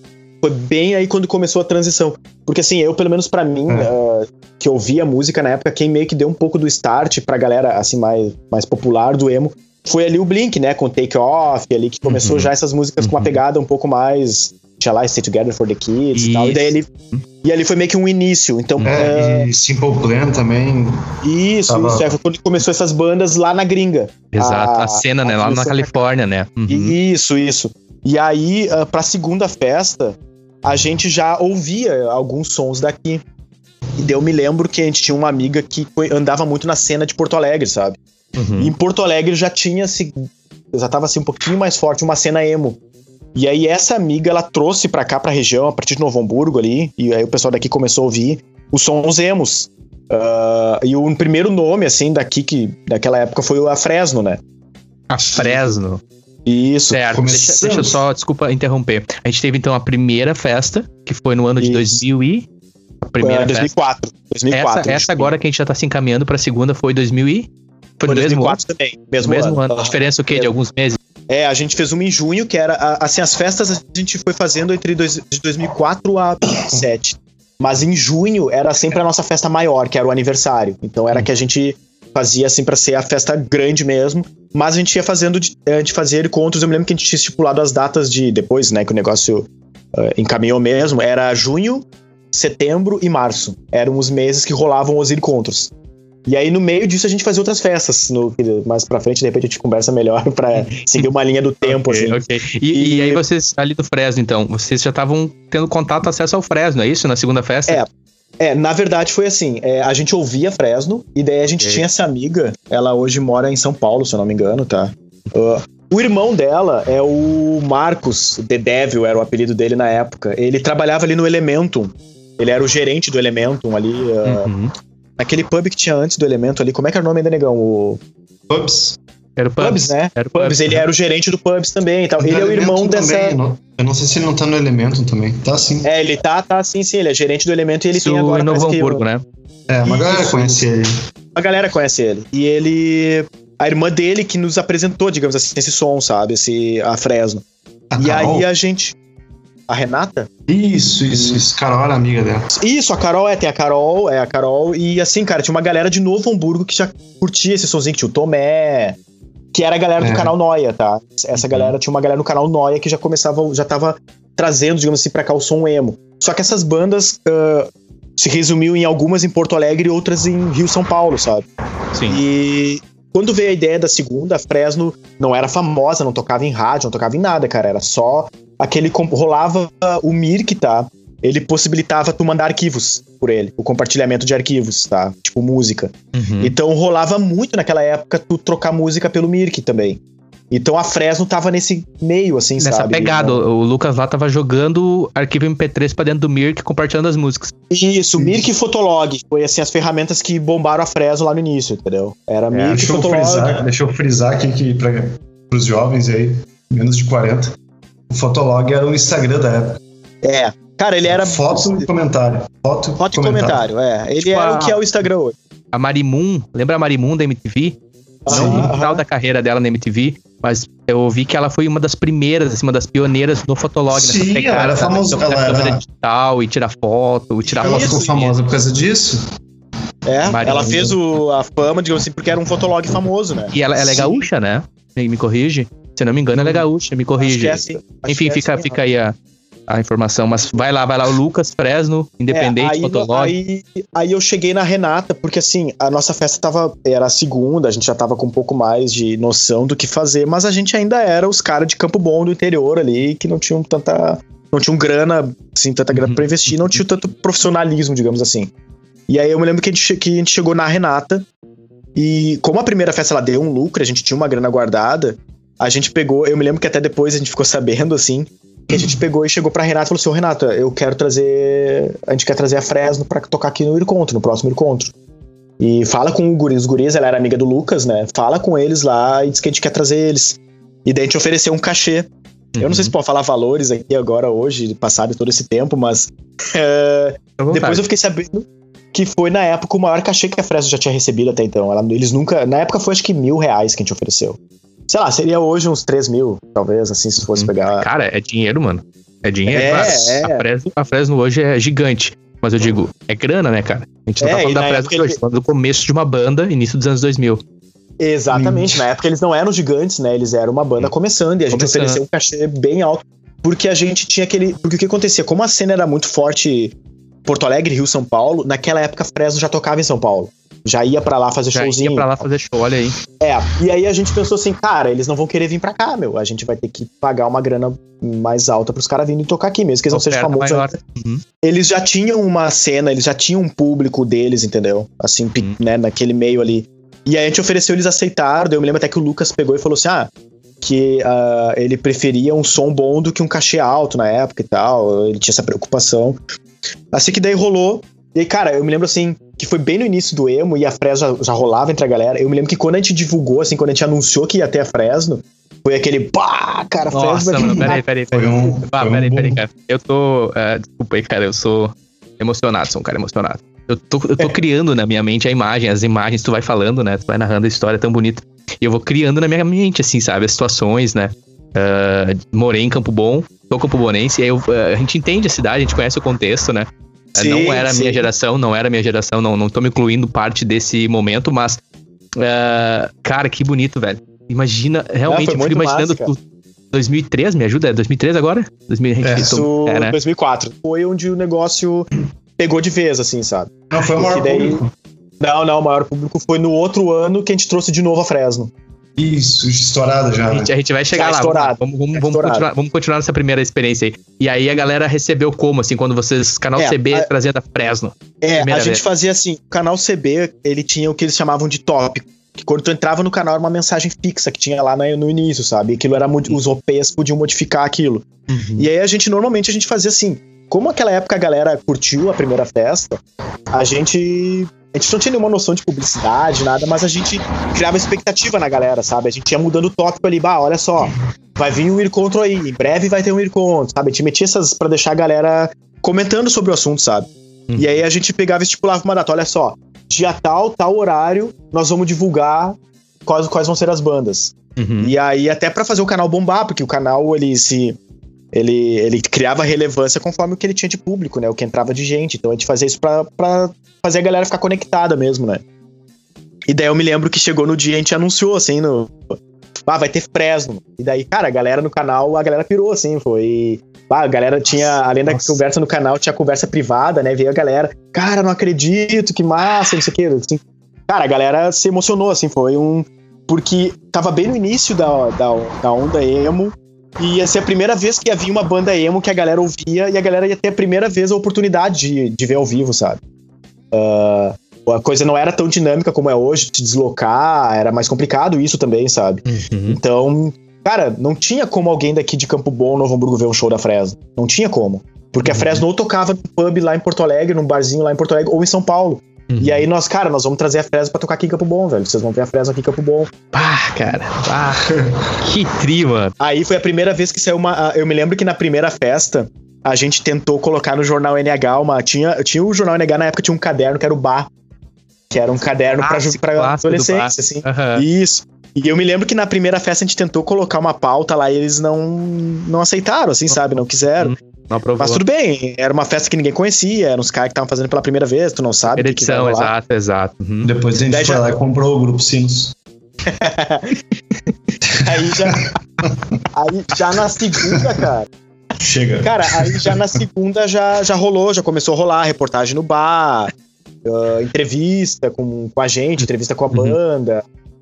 foi bem aí quando começou a transição. Porque assim, eu, pelo menos pra mim, É. ah, que ouvia música na época, quem meio que deu um pouco do start pra galera, assim, mais, mais popular do emo, foi ali o Blink, né? Com Take Off, ali que começou Uhum. já essas músicas com uma Uhum. pegada um pouco mais. Tinha lá Stay Together for the Kids e tal. E daí Isso. ele. E ali foi meio que um início. Então, é, É, e Simple Plan também. isso, Tava- isso. É, foi quando começou essas bandas lá na gringa. Exato. A, A- cena, né? a Lá na Califórnia, né? Uhum. Isso, isso. E aí, ah, pra segunda festa, a gente já ouvia alguns sons daqui. E daí eu me lembro que a gente tinha uma amiga que andava muito na cena de Porto Alegre, sabe? Uhum. E em Porto Alegre já tinha, se, já tava assim um pouquinho mais forte uma cena emo. E aí essa amiga, ela trouxe pra cá, pra região, a partir de Novo Hamburgo ali, e aí o pessoal daqui começou a ouvir os sons emos. Ah, e o primeiro nome, assim, daqui, que daquela época foi o a Fresno, né? A Fresno. Isso. Certo. Deixa, Começamos. deixa eu só, desculpa interromper. A gente teve então a primeira festa, que foi no ano de Isso. 2000 e... A primeira Ah, festa. 2004. 2004. Essa, essa agora que a gente já tá se encaminhando pra segunda foi 2000 e... Foi Foi no mesmo ano? 2004 também. Mesmo, mesmo ano. Aham. Diferença o quê? De alguns meses? É, a gente fez uma em junho, que era. a- Assim, as festas a gente foi fazendo entre dois, de 2004 a 2007. Mas em junho era sempre a nossa festa maior, que era o aniversário. Então era que a gente fazia assim pra ser a festa grande mesmo. Mas a gente ia fazendo, de, a gente fazia encontros. Eu me lembro que a gente tinha estipulado as datas de depois, né, que o negócio eh, encaminhou mesmo. Era junho, setembro e março. Eram os meses que rolavam os encontros. E aí, no meio disso, a gente fazia outras festas. No, mais pra frente, de repente, a gente conversa melhor pra seguir uma linha do tempo, Ok, assim. ok. E, e E- aí vocês, ali do Fresno, então, vocês já estavam tendo contato, acesso ao Fresno, é isso? Na segunda festa? É. É, na verdade foi assim, é, a gente ouvia Fresno, e daí a gente Ok. tinha essa amiga, ela hoje mora em São Paulo, se eu não me engano, tá? Ah, o irmão dela é o Marcos, The Devil era o apelido dele na época. Ele trabalhava ali no Elementum, ele era o gerente do Elementum ali, ah, Uhum. naquele pub que tinha antes do Elementum ali, como é que era o nome ainda, negão? O Pubs. Era o Pubs. Pubs, né? Era o Pubs, ele era o gerente do Pubs também e tal. Ele é o irmão dessa... também, eu não sei se ele não tá no Elemento também. Tá sim. É, ele tá, tá, sim, sim, ele é gerente do Elemento e ele Isso tem agora... em Novo parece que, Hamburgo, né? É, uma galera Isso. conhece ele. A galera conhece ele. E ele. A irmã dele que nos apresentou, digamos assim, esse som, sabe? Esse, a Fresno. A e Carol? aí a gente. A Renata? Isso, isso, isso. Carol era amiga dela. Isso, a Carol, é, tem a Carol, é a Carol. E assim, cara, tinha uma galera de Novo Hamburgo que já curtia esse sonzinho, que tinha o Tomé. Que era a galera do É. canal Noia, tá? Essa Uhum. galera tinha uma galera no canal Noia que já começava, já tava trazendo, digamos assim, pra cá o som emo. Só que essas bandas ah, se resumiu em algumas em Porto Alegre e outras em Rio São Paulo, sabe? Sim. E quando veio a ideia da segunda, a Fresno não era famosa, não tocava em rádio, não tocava em nada, cara. Era só aquele. Rolava o Mirk, tá? Ele possibilitava tu mandar arquivos por ele, o compartilhamento de arquivos, tá? Tipo música. Uhum. Então rolava muito naquela época tu trocar música pelo Mirk também. Então a Fresno tava nesse meio, assim, Nessa sabe? pegada, Não- o Lucas lá tava jogando arquivo MP3 pra dentro do Mirk, compartilhando as músicas. Isso, Mirk e Fotolog. Foi assim as ferramentas que bombaram a Fresno lá no início, entendeu? Era Mirk e É, deixa, eu Fotolog. frisar, deixa eu frisar aqui que para os jovens aí, menos de 40, o Fotolog era o Instagram da época. É. Cara, ele era. Foto e comentário. Foto, Foto e comentário, é. Ele Tipo é a- o que é o Instagram hoje. A Marimun, lembra a Marimun da MTV? Não Aham, no final da carreira dela na MTV, mas eu ouvi que ela foi uma das primeiras, assim, uma das pioneiras no Fotolog. Sim, nessa ela era famosa, ela câmera era- digital e tirar foto, tirar Ela foto ficou famosa por causa disso? É, ela fez o, a fama, digamos assim, porque era um fotolog famoso, né? E ela, ela é Sim. gaúcha, né? Me, me corrige. Se eu não me engano, ela é gaúcha, me Acho que corrige. é assim. Acho Enfim, é fica, assim, fica aí a, a informação. Mas vai lá, vai lá, o Lucas Fresno, independente, É, aí, Fotolog. aí, aí eu cheguei na Renata, porque assim, a nossa festa tava. Era a segunda, a gente já tava com um pouco mais de noção do que fazer, mas a gente ainda era os caras de Campo Bom do interior ali, que não tinham tanta. Não tinham grana, assim, tanta grana Uhum. pra investir, não tinham tanto profissionalismo, digamos assim. E aí eu me lembro que a gente, que a gente chegou na Renata, e como a primeira festa ela deu um lucro, a gente tinha uma grana guardada, a gente pegou, eu me lembro que até depois a gente ficou sabendo, assim, que a gente pegou e chegou pra Renata e falou assim: Ô Renata, eu quero trazer. A gente quer trazer a Fresno pra tocar aqui no encontro, no próximo encontro. E fala com o guri, os guris, ela era amiga do Lucas, né? Fala com eles lá e diz que a gente quer trazer eles. E daí a gente ofereceu um cachê. Eu não sei se pode falar valores aqui agora, hoje, passado todo esse tempo, mas. é, depois eu fiquei sabendo que foi na época o maior cachê que a Fresno já tinha recebido até então. Ela- eles nunca. Na época foi acho que mil reais que a gente ofereceu. Sei lá, seria hoje uns 3 mil, talvez, assim, se fosse Hum. pegar. Cara, é dinheiro, mano. É dinheiro, É, claro. é. A, Fresno, a Fresno hoje é gigante. Mas eu digo, é grana, né, cara? A gente não É, tá falando da Fresno de hoje, ele- tá falando do começo de uma banda, início dos anos 2000. Exatamente, na época eles não eram gigantes, né? Eles eram uma banda começando e a gente Começando. ofereceu um cachê bem alto. Porque a gente tinha aquele. Porque o que acontecia? Como a cena era muito forte, Porto Alegre, Rio, São Paulo, naquela época Fresno já tocava em São Paulo. Já ia pra lá fazer Já showzinho. ia pra lá fazer show, olha aí. É, e aí a gente pensou assim, cara, eles não vão querer vir pra cá, meu. A gente vai ter que pagar uma grana mais alta pros caras virem tocar aqui, mesmo que eles não sejam famosos. Uhum. Eles já tinham uma cena, eles já tinham um público deles, entendeu? Assim, Uhum. né, naquele meio ali. E aí a gente ofereceu, eles aceitaram. Eu me lembro até que o Lucas pegou e falou assim: ah, que ah, ele preferia um som bom do que um cachê alto na época e tal. Ele tinha essa preocupação. Assim que daí rolou. E aí, cara, eu me lembro assim, que foi bem no início do emo e a Fresno já, já rolava entre a galera. Eu me lembro que quando a gente divulgou, assim, quando a gente anunciou que ia ter a Fresno, foi aquele pá, cara, Fresno Nossa, mano, lá." peraí, peraí, peraí. Foi um. Ah, foi um peraí, peraí, cara. Eu tô. é, desculpa aí, cara, eu sou emocionado, sou um cara emocionado. Eu tô, eu tô criando na minha mente a imagem, as imagens, tu vai falando, né? Tu vai narrando a história tão bonita. E eu vou criando na minha mente, assim, sabe? As situações, né? Ah, morei em Campo Bom, sou Campo Bonense, e aí eu, ah, a gente entende a cidade, a gente conhece o contexto, né? Ah, Sim, não era a minha geração, não era a minha geração, não, não tô me incluindo parte desse momento, mas. ah, cara, que bonito, velho. Imagina, realmente, foi eu fico muito imaginando. massa, tu- 2003, me ajuda? É 2003 agora? 2000, a gente- É, Isso, é, né? 2004. Foi onde o negócio pegou de vez, assim, sabe? Não, foi o maior daí- público. Não, não, o maior público foi no outro ano que a gente trouxe de novo a Fresno. Isso, estourado já. A né? gente, a gente vai chegar Tá lá. estourado. Vamos, vamos, Tá vamos, continuar, vamos continuar nessa primeira experiência aí. E aí a galera recebeu como, assim, quando vocês. Canal É, CB a- trazendo a Fresno. É, a gente vez. fazia assim, o canal CB, ele tinha o que eles chamavam de tópico. Que quando tu entrava no canal era uma mensagem fixa que tinha lá no, início, sabe? Aquilo era os OPs podiam modificar aquilo. E aí a gente normalmente a gente fazia assim, como aquela época a galera curtiu a primeira festa, a gente a gente não tinha nenhuma noção de publicidade, nada, mas a gente criava expectativa na galera, sabe? A gente ia mudando o tópico ali, bah, olha só, vai vir um encontro aí, em breve vai ter um encontro, sabe? A gente metia essas pra deixar a galera comentando sobre o assunto, sabe? Uhum. E aí a gente pegava e estipulava uma data, olha só, dia tal, tal horário, nós vamos divulgar quais, quais vão ser as bandas. Uhum. E aí, até pra fazer o canal bombar, porque o canal ele se. Ele, ele criava relevância conforme o que ele tinha de público, né? O que entrava de gente. Então a gente fazia isso pra, pra fazer a galera ficar conectada mesmo, né? E daí eu me lembro que chegou no dia a gente anunciou, assim, no. Ah, vai ter Fresno. E daí, cara, a galera no canal, a galera pirou, assim, foi. Ah, a galera tinha, além da Nossa. conversa no canal, tinha conversa privada, né? Veio a galera, cara, não acredito, que massa, não sei o que. Assim, cara, a galera se emocionou, assim, foi um. Porque tava bem no início da, da, da onda emo, e ia ser a primeira vez que havia uma banda emo que a galera ouvia, e a galera ia ter a primeira vez a oportunidade de, de ver ao vivo, sabe? Ah, a coisa não era tão dinâmica como é hoje, te deslocar, era mais complicado isso também, sabe? Uhum. Então, cara, não tinha como alguém daqui de Campo Bom, Novo Hamburgo, ver um show da Fresno. Não tinha como. Porque a Uhum. Fresno ou tocava no pub lá em Porto Alegre, num barzinho lá em Porto Alegre, ou em São Paulo. Uhum. E aí nós, cara, nós vamos trazer a Fresno pra tocar aqui em Campo Bom, velho. Vocês vão ver a Fresno aqui em Campo Bom. Pá, cara. Pá. que tri, mano. Aí foi a primeira vez que saiu uma. Eu me lembro que na primeira festa a gente tentou colocar no jornal NH uma. Tinha, tinha o jornal NH na época, tinha um caderno que era o Bar. Que era um caderno pra, Clássico, pra do adolescência, assim. Aham. Isso. E eu me lembro que na primeira festa a gente tentou colocar uma pauta lá e eles não, não aceitaram, assim, sabe? Não quiseram. Não aprovou. Mas tudo bem, era uma festa que ninguém conhecia, eram os caras que estavam fazendo pela primeira vez, tu não sabe. Edição, exato, exato. Uhum. Depois a gente Daí foi já- lá e comprou o grupo Sinos. Aí já. aí já na segunda, cara. Chega. Cara, aí já na segunda já, já rolou, já começou a rolar reportagem no bar, ah, entrevista com, com a gente, entrevista com a Uhum.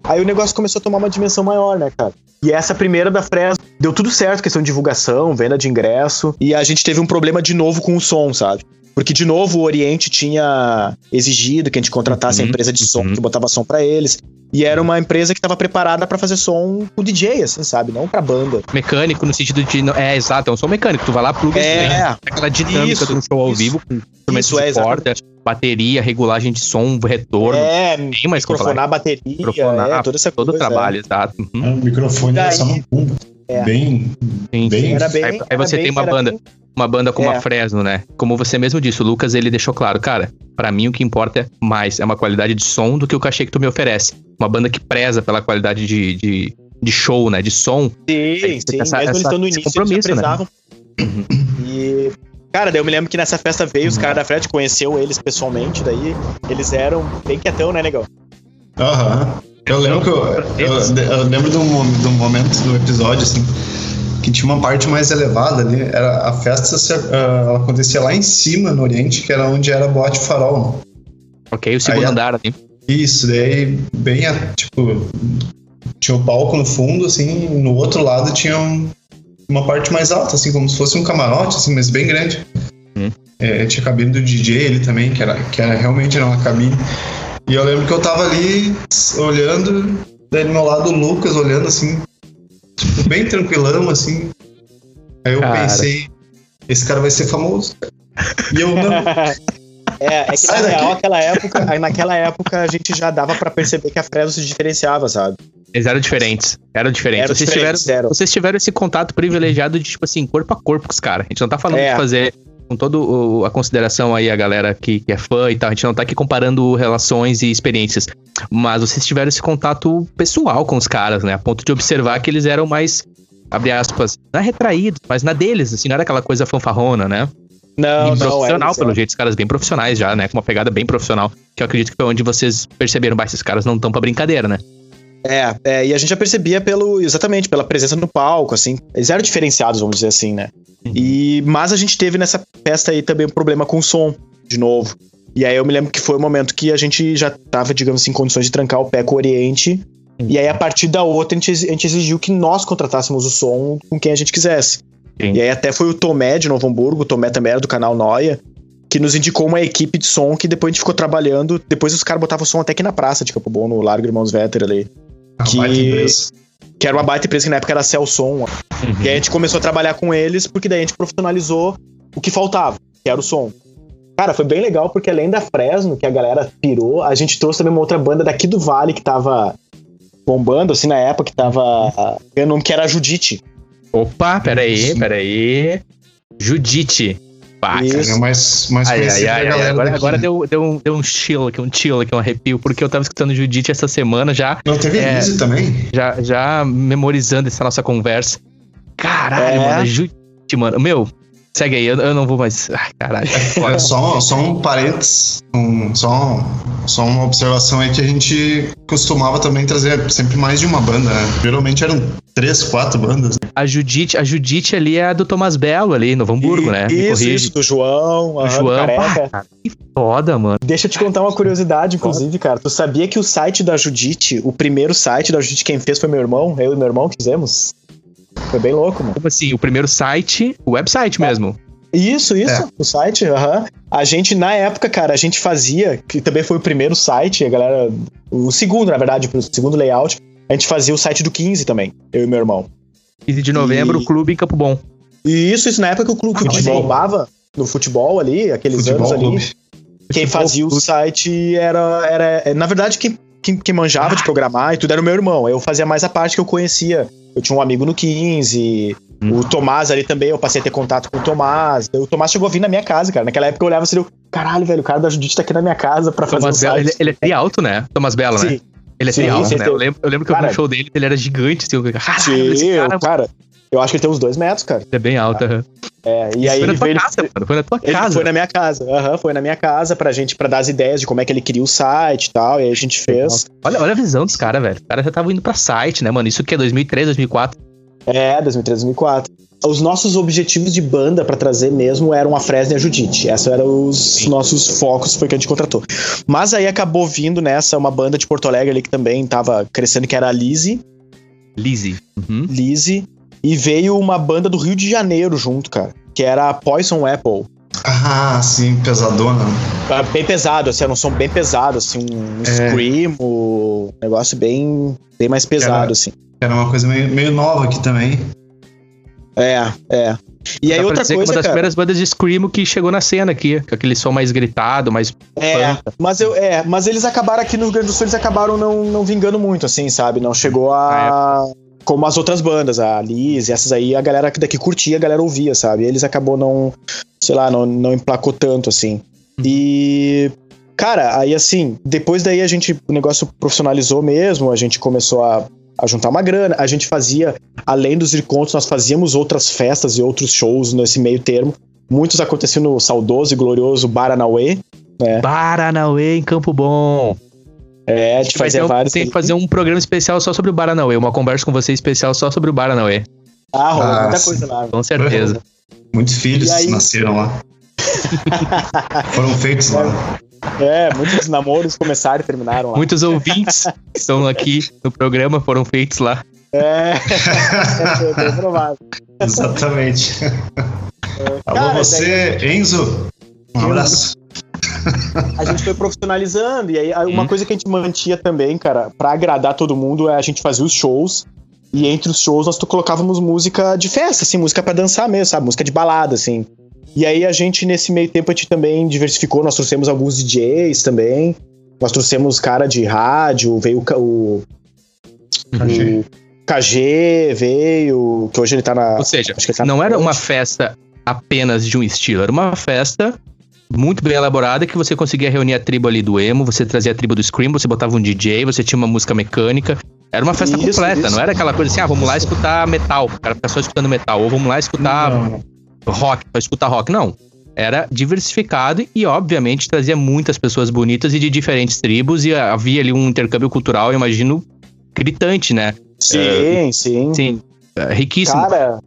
Aí o negócio começou a tomar uma dimensão maior, né, cara? E essa primeira da Fresno deu tudo certo, questão de divulgação, venda de ingresso. E a gente teve um problema de novo com o som, sabe? Porque, de novo, o Oriente tinha exigido que a gente contratasse a Uhum, empresa de som uhum. que botava som pra eles. E era uma empresa que estava preparada pra fazer som com DJ, assim, sabe? Não pra banda. Mecânico no sentido de. É, exato, é um som mecânico. Tu vai lá, pluga É, instrumento, aquela dinâmica isso, de um show ao isso. vivo, com Isso, é, de corda, bateria, regulagem de som, retorno. É, bem mais complexo. microfonar bateria, Microfonar, é, toda essa Todo o coisa, trabalho, exato. Uhum. O microfone Daí- no pumbo. É. Bem. Sim, Bem- sim. Bem, aí, aí você bem- tem uma banda, bem- uma banda como É. a Fresno, né? Como você mesmo disse, o Lucas ele deixou claro, cara, pra mim o que importa é mais, é uma qualidade de som do que o cachê que tu me oferece. Uma banda que preza pela qualidade de, de, de show, né? De som. Sim, sim. essa- Mesmo eles essa- estando no esse início, eles já compromisso, né? prezavam. E, Cara, daí eu me lembro que nessa festa veio os caras da Fred, conheceu eles pessoalmente, daí eles eram bem quietão, né, negão? Aham. Eu lembro que eu, eu, eu lembro de um, de um momento do episódio, assim, que tinha uma parte mais elevada ali. Era, a festa uh, ela acontecia lá em cima, no Oriente, que era onde era a boate farol. Ok, o segundo Aí, andar, assim. Isso, daí bem, tipo, tinha o palco no fundo, assim, e no outro lado tinha um, uma parte mais alta, assim, como se fosse um camarote, assim, mas bem grande. Hum. É, tinha a cabine do DJ ali também, que era, que era realmente era uma cabine. E eu lembro que eu tava ali olhando, daí do meu lado o Lucas olhando assim, tipo, bem tranquilão, assim. Aí eu cara. pensei, esse cara vai ser famoso. E eu não. É, é que na real, naquela época, naquela época a gente já dava para perceber que a Fresno se diferenciava, sabe? Eles eram diferentes. Eram diferentes. Eram vocês, diferentes, tiveram, eram. vocês tiveram esse contato privilegiado de, tipo assim, corpo a corpo com os caras. A gente não tá falando é. de fazer com toda a consideração aí a galera que, que, é fã e tal, a gente não tá aqui comparando relações e experiências, mas vocês tiveram esse contato pessoal com os caras, né? A ponto de observar que eles eram mais, abre aspas, não é retraídos, mas na deles, assim, não era aquela coisa fanfarrona, né? Não, e profissional, não, pelo é. jeito, os caras bem profissionais já, né? Com uma pegada bem profissional. Que eu acredito que foi onde vocês perceberam, bah, esses caras não estão pra brincadeira, né? É, é, e a gente já percebia pelo, exatamente, pela presença no palco, assim. Eles eram diferenciados, vamos dizer assim, né? Uhum. E, mas a gente teve nessa festa aí também um problema com o som, de novo. E aí eu me lembro que foi o um momento que a gente já tava, digamos assim, em condições de trancar o pé com o Oriente. Uhum. E aí, a partir da outra, a gente, a gente exigiu que nós contratássemos o som com quem a gente quisesse. Sim. E aí até foi o Tomé de Novo Hamburgo, o Tomé também era do canal Noia, que nos indicou uma equipe de som que depois a gente ficou trabalhando. Depois os caras botavam o som até aqui na praça de Campo Bom, no Largo Irmãos Vetter ali. Que, que era uma baita empresa que na época era Celson. Uhum. E aí a gente começou a trabalhar com eles, porque daí a gente profissionalizou o que faltava, que era o som. Cara, foi bem legal, porque além da Fresno, que a galera pirou, a gente trouxe também uma outra banda daqui do Vale que tava bombando, assim, na época, que tava ganhando nome que era a Judite. Opa, peraí, peraí. Judite. É mais, mais ai, ai, ai, ai Agora, agora deu, deu, um, deu um chill aqui, um chill aqui, um arrepio, porque eu tava escutando Judite essa semana já. Não teve é, Lise também? Já, já memorizando essa nossa conversa. Caralho, é. mano, Judite, mano. Meu, Segue aí, eu, eu não vou mais. Ai, caralho. É, só, só um parênteses, um, só, só uma observação aí que a gente costumava também trazer sempre mais de uma banda, né? Geralmente eram três, quatro bandas. Né? A Judite, a Judite ali é a do Tomás Belo ali, Novo Hamburgo, e, né? Isso, isso, do João, do João. Careca. Ah, que foda, mano. Deixa eu te contar uma curiosidade, inclusive, cara. Tu sabia que o site da Judite, o primeiro site da Judite, quem fez foi meu irmão, eu e meu irmão fizemos? Foi bem louco, mano. Como assim? O primeiro site, o website é. mesmo. Isso, isso, é. o site, aham. Uhum. A gente, na época, cara, a gente fazia, que também foi o primeiro site, a galera. O segundo, na verdade, o segundo layout, a gente fazia o site do 15 também, eu e meu irmão. 15 de novembro, e... o clube em Campo Bom. E isso, isso na época que o clube que bombava no futebol ali, aqueles futebol, anos ali. Clube. Quem fazia o site era, era. Na verdade, quem, quem, quem manjava ah. de programar e tudo era o meu irmão. Eu fazia mais a parte que eu conhecia eu tinha um amigo no 15, hum. o Tomás ali também, eu passei a ter contato com o Tomás. O Tomás chegou a vir na minha casa, cara. Naquela época eu olhava assim, caralho, velho, o cara da Judite tá aqui na minha casa pra fazer Tomás um Bela, ele, ele, é alto, né? Tomás Bela, né? Ele é alto, né? Eu lembro, eu lembro que cara, eu vi um show dele, ele era gigante, assim. Caralho, sim, cara, cara, eu acho que ele tem uns dois metros, cara. Ele é bem alto, aham. É, e Isso aí foi ele veio. Casa, ele, mano, foi na tua casa. Foi na minha casa, uhum, foi na minha casa pra gente, pra dar as ideias de como é que ele queria o site e tal, e aí a gente fez. Olha, olha a visão dos caras, velho. Os caras já estavam indo pra site, né, mano? Isso que é 2003, 2004. É, 2003, 2004. Os nossos objetivos de banda para trazer mesmo eram a Fresno e a Judite. Esses eram os Sim. nossos focos, foi que a gente contratou. Mas aí acabou vindo nessa uma banda de Porto Alegre ali que também tava crescendo, que era a Lizzy. Lizzy. Uhum. Lizzy. E veio uma banda do Rio de Janeiro junto, cara, que era a Poison Apple. Ah, sim, pesadona. Ah, bem pesado, assim, era um som bem pesado, assim, um é. scream, um negócio bem, bem mais pesado, era, assim. Era uma coisa meio, meio nova aqui também. É, é. E Dá aí outra coisa, uma das cara, primeiras bandas de screamo que chegou na cena aqui, com aquele som mais gritado, mais É, mas eu é, mas eles acabaram aqui no Rio Grande do Sul, eles acabaram não, não vingando muito assim, sabe? Não chegou a é. Como as outras bandas, a Liz, essas aí, a galera daqui curtia, a galera ouvia, sabe? Eles acabou não, sei lá, não, não emplacou tanto assim. Uhum. E cara, aí assim, depois daí a gente o negócio profissionalizou mesmo, a gente começou a a juntar uma grana. A gente fazia, além dos encontros, nós fazíamos outras festas e outros shows nesse meio termo. Muitos aconteciam no saudoso e glorioso Baranauê. Né? Baranauê em Campo Bom. É, a gente fazia um, vários. Tem que fazer um programa especial só sobre o Baranauê, uma conversa com você especial só sobre o Baranauê. Ah, rolou Ah, muita sim. coisa lá. Com certeza. Muitos filhos aí? nasceram lá. Foram feitos lá. É, muitos namoros começaram e terminaram lá. Muitos ouvintes que estão aqui no programa foram feitos lá. É, é bem provável. Exatamente. Alô, Cara, você, Enzo. Um abraço. a gente foi profissionalizando. E aí, uma Hum. coisa que a gente mantinha também, cara, pra agradar todo mundo, é a gente fazia os shows. E entre os shows nós colocávamos música de festa, assim, música pra dançar mesmo, sabe? Música de balada, assim. E aí a gente, nesse meio tempo, a gente também diversificou, nós trouxemos alguns DJs também. Nós trouxemos cara de rádio, veio o, o, o KG, veio, que hoje ele tá na. Ou seja, tá não na era uma festa apenas de um estilo, era uma festa muito bem elaborada que você conseguia reunir a tribo ali do emo, você trazia a tribo do scream, você botava um DJ, você tinha uma música mecânica. Era uma festa Isso, completa, isso. não era aquela coisa assim, ah, vamos lá escutar metal, o cara fica só escutando metal, ou vamos lá escutar Não. rock, só escutar rock. Não. Era diversificado e, obviamente, trazia muitas pessoas bonitas e de diferentes tribos, e havia ali um intercâmbio cultural, eu imagino, gritante, né? Sim, sim. Sim, é, riquíssimo. Cara,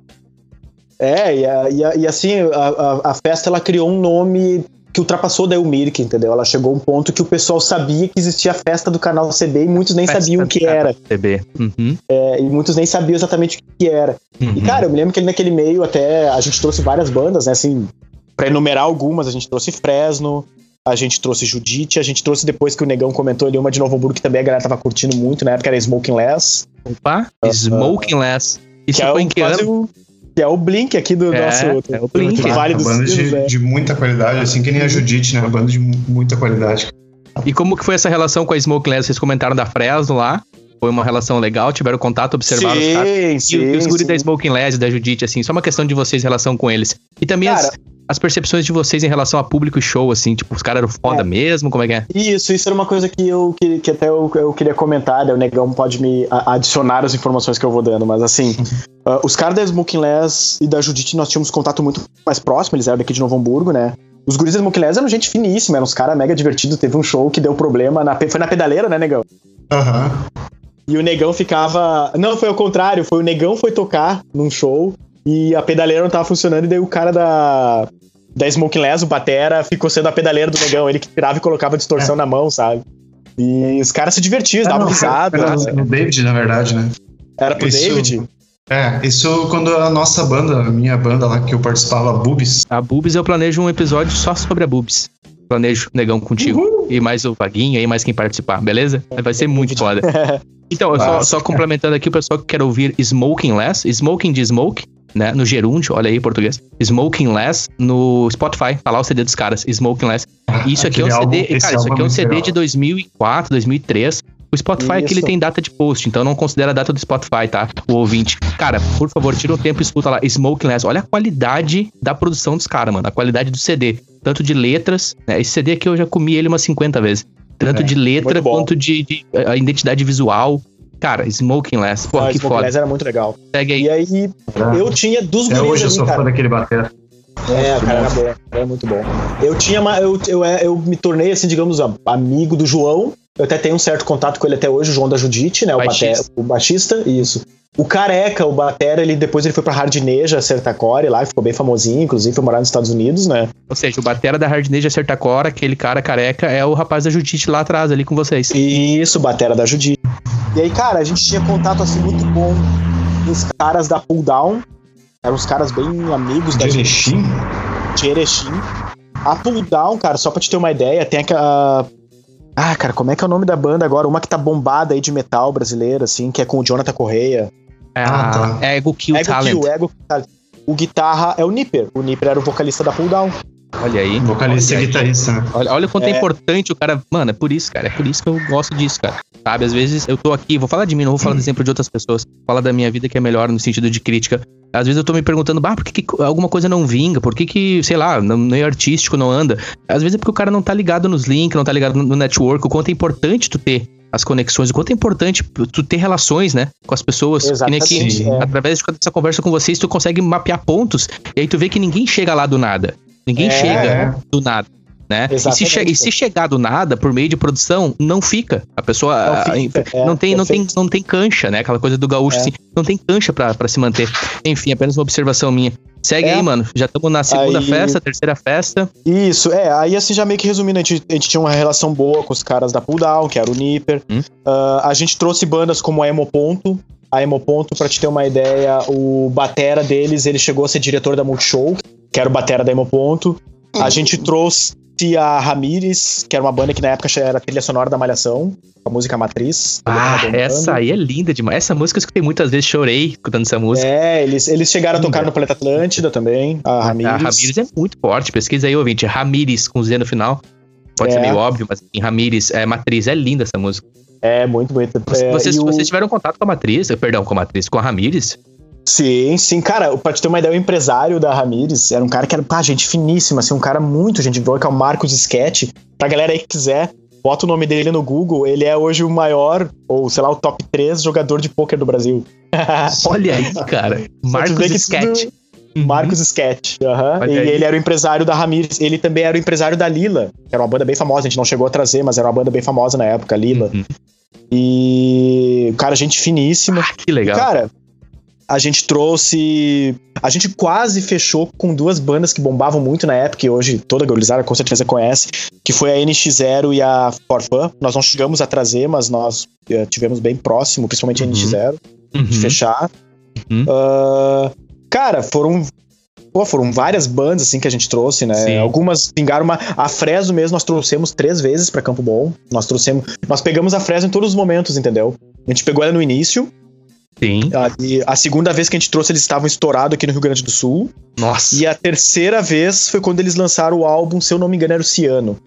é, e, e e assim, a, a- a festa ela criou um nome que ultrapassou da Elmirk, entendeu? Ela chegou a um ponto que o pessoal sabia que existia a festa do canal CB e muitos nem Festa sabiam o que era. CB. Uhum, É, e muitos nem sabiam exatamente o que era. uhum. E, cara, eu me lembro que naquele meio até a gente trouxe várias bandas, né? Assim, pra enumerar algumas, a gente trouxe Fresno, a gente trouxe Judite, a gente trouxe depois que o Negão comentou ali uma de Novo Hamburgo que também a galera tava curtindo muito, na época era Smoking Less. Opa, Smoking Less. Isso que é foi o, em que ano? O, que é o Blink aqui do É, nosso é o Blink. do Vale banda de, de muita qualidade, assim que nem a Judite, né? Uma banda de mu- muita qualidade. E como que foi essa relação com a Smoking Less? Vocês comentaram da Fresno lá. Foi uma relação legal, tiveram contato, observaram os caras. Sim, E, sim, e os guri sim. da Smoking Less e da Judite, assim, só uma questão de vocês em relação com eles. E também Cara- as percepções de vocês em relação a público e show, assim, tipo, os caras eram foda É. mesmo, como é que é? Isso, isso era uma coisa que eu que, que até eu, eu queria comentar, né? o Negão pode me adicionar as informações que eu vou dando, mas assim, ah, os caras da Smoking Less e da Judite nós tínhamos contato muito mais próximo, eles eram daqui de Novo Hamburgo, né? Os guris da Smoking Less eram gente finíssima, eram uns caras mega divertidos, teve um show que deu problema, na, foi na pedaleira, né, Negão? Aham. E o Negão ficava. Não, foi ao contrário. Foi o Negão foi tocar num show e a pedaleira não tava funcionando. E daí o cara da. Da Smoking Less, o Batera, ficou sendo a pedaleira do Negão. Ele que tirava e colocava distorção na mão, sabe? E os caras se divertiam, Ah, davam risada. no- no David, na verdade, né? Era pro Isso- David? É, isso quando a nossa banda, a minha banda lá que eu participava, a Bubis, A Boobs, eu planejo um episódio só sobre a Boobs. Planejo, negão, contigo. E mais o Vaguinho aí, mais quem participar, beleza? Vai ser muito foda. Então, só, Nossa, só complementando aqui o pessoal que quer ouvir Smoking Less, Smoking de Smoke, né? No gerúndio, olha aí em português. Smoking Less no Spotify, tá lá o CD dos caras, Smoking Less. Isso aqui é um CD, álbum- cara, isso aqui é um muito CD legal. de 2004, 2003. O Spotify aqui ele Isso. tem data de post, então não considera a data do Spotify, tá? O ouvinte. Cara, por favor, tira um tempo e escuta lá Smoking Less. Olha a qualidade da produção dos caras, mano. A qualidade do CD. Tanto de letras, né? Esse CD aqui eu já comi ele umas 50 vezes. Tanto É, de letra quanto de, de a identidade visual. Cara, Smoking Less. Pô, Ah, que Smoking foda. Less era muito legal. Segue aí. E aí, eu tinha dos guris hoje eu sou fã cara. daquele batera. É, o cara era bom, era muito bom. Eu tinha eu, eu, eu me tornei, assim, digamos, amigo do João. Eu até tenho um certo contato com ele até hoje, o João da Judite, né? O, Baixista. bate, o baixista, isso. O Careca, o Batera, ele depois ele foi pra Hardneja, Sertacore lá, ficou bem famosinho, inclusive foi morar nos Estados Unidos, né? Ou seja, o batera da Hardneja Sertacora, aquele cara careca, é o rapaz da Judite lá atrás, ali com vocês. Isso, Batera da Judite. E aí, cara, a gente tinha contato assim muito bom com os caras da Pull Down. Eram uns caras bem amigos da De gente. Erechim? de Erechim. A Pull Down, cara, só pra te ter uma ideia, tem aquela. Ah, cara, como é que é o nome da banda agora? Uma que tá bombada aí de metal brasileira, assim, que é com o Jonathan Correia. É Ah, tá. Ego Kill Ego Talent. Kill, Ego Kill Talent. O guitarra é o Nipper. O Nipper era o vocalista da Pull Down. Olha aí. Vocalista Olha e guitarrista, né? Olha, olha o quanto é. É. importante o cara. Mano, é por isso, cara. É por isso que eu gosto disso, cara. Sabe? Às vezes eu tô aqui, vou falar de mim, não vou falar do exemplo de outras pessoas. Vou falar da minha vida que é melhor no sentido de crítica. Às vezes eu tô me perguntando, bah, por que, que alguma coisa não vinga? Por que, que sei lá, no meio artístico não anda? Às vezes é porque o cara não tá ligado nos links, não tá ligado no network, o quanto é importante tu ter as conexões, o quanto é importante tu ter relações, né, com as pessoas. Exatamente, Que nem aqui, é. através dessa conversa com vocês, tu consegue mapear pontos, e aí tu vê que ninguém chega lá do nada. Ninguém É. chega do nada. Né? E se, che- e se chegar do nada por meio de produção, não fica. A pessoa Não fica, inf- é, não, tem, não, tem, não tem cancha, né? Aquela coisa do gaúcho, É. assim, não tem cancha pra, pra se manter. Enfim, apenas uma observação minha. Segue É. aí, mano. Já estamos na segunda Aí- festa, terceira festa. Isso, é, aí assim já meio que resumindo, a gente, a gente tinha uma relação boa com os caras da Pull Down, que era o Nipper. Hum. Ah, a gente trouxe bandas como a Emo Ponto. A Emo Ponto, pra te ter uma ideia, o batera deles, ele chegou a ser diretor da Multishow, que era o batera da Emo Ponto. A gente trouxe a Ramires, que era uma banda que na época era a trilha sonora da Malhação, a música Matriz. Ah, essa aí é linda demais. Essa música eu escutei muitas vezes, chorei escutando essa música. É, eles, eles chegaram a tocar Linda. no Planeta Atlântida também, a Ramires. A Ramires é muito forte. Pesquisa aí, ouvinte. Ramires com Z no final. Pode ser É. meio óbvio, mas em Ramires é matriz. É linda essa música. É, muito bonita. É, vocês, o- vocês tiveram contato com a matriz, perdão, com a matriz, com a Ramires? Sim, sim. Cara, pra te ter uma ideia, o empresário da Ramires era um cara que era, pá, gente finíssima, assim, um cara muito gente boa, que é o Marcos Sketch. Pra galera aí que quiser, bota o nome dele no Google. Ele é hoje o maior, ou sei lá, o top 3 jogador de pôquer do Brasil. Olha aí, cara. Marcos Sketch. tudo- Marcos Sketch. aham. Olha E ele era o empresário da Ramires. Ele também era o empresário da Lila, que era uma banda bem famosa. A gente não chegou a trazer, mas era uma banda bem famosa na época, Lila. Uhum. E. Cara, gente finíssima. Ah, que legal. Cara, a gente trouxe. A gente quase fechou com duas bandas que bombavam muito na época, e hoje toda a gurizada com certeza conhece, que foi a NX0 e a Forfan. Nós não chegamos a trazer, mas nós eh, tivemos bem próximo, principalmente a Uhum. NX0, Uhum. de fechar. Uhum. Ah, cara, foram. Pô, foram várias bandas assim que a gente trouxe, né? Sim. Algumas pingaram uma. A Fresno mesmo nós trouxemos três vezes pra Campo Bom. Nós trouxemos. Nós pegamos a Fresno em todos os momentos, entendeu? A gente pegou ela no início, Sim. a, e a segunda vez que a gente trouxe, eles estavam estourados aqui no Rio Grande do Sul. Nossa. E a terceira vez foi quando eles lançaram o álbum, se eu não me engano, era o Ciano.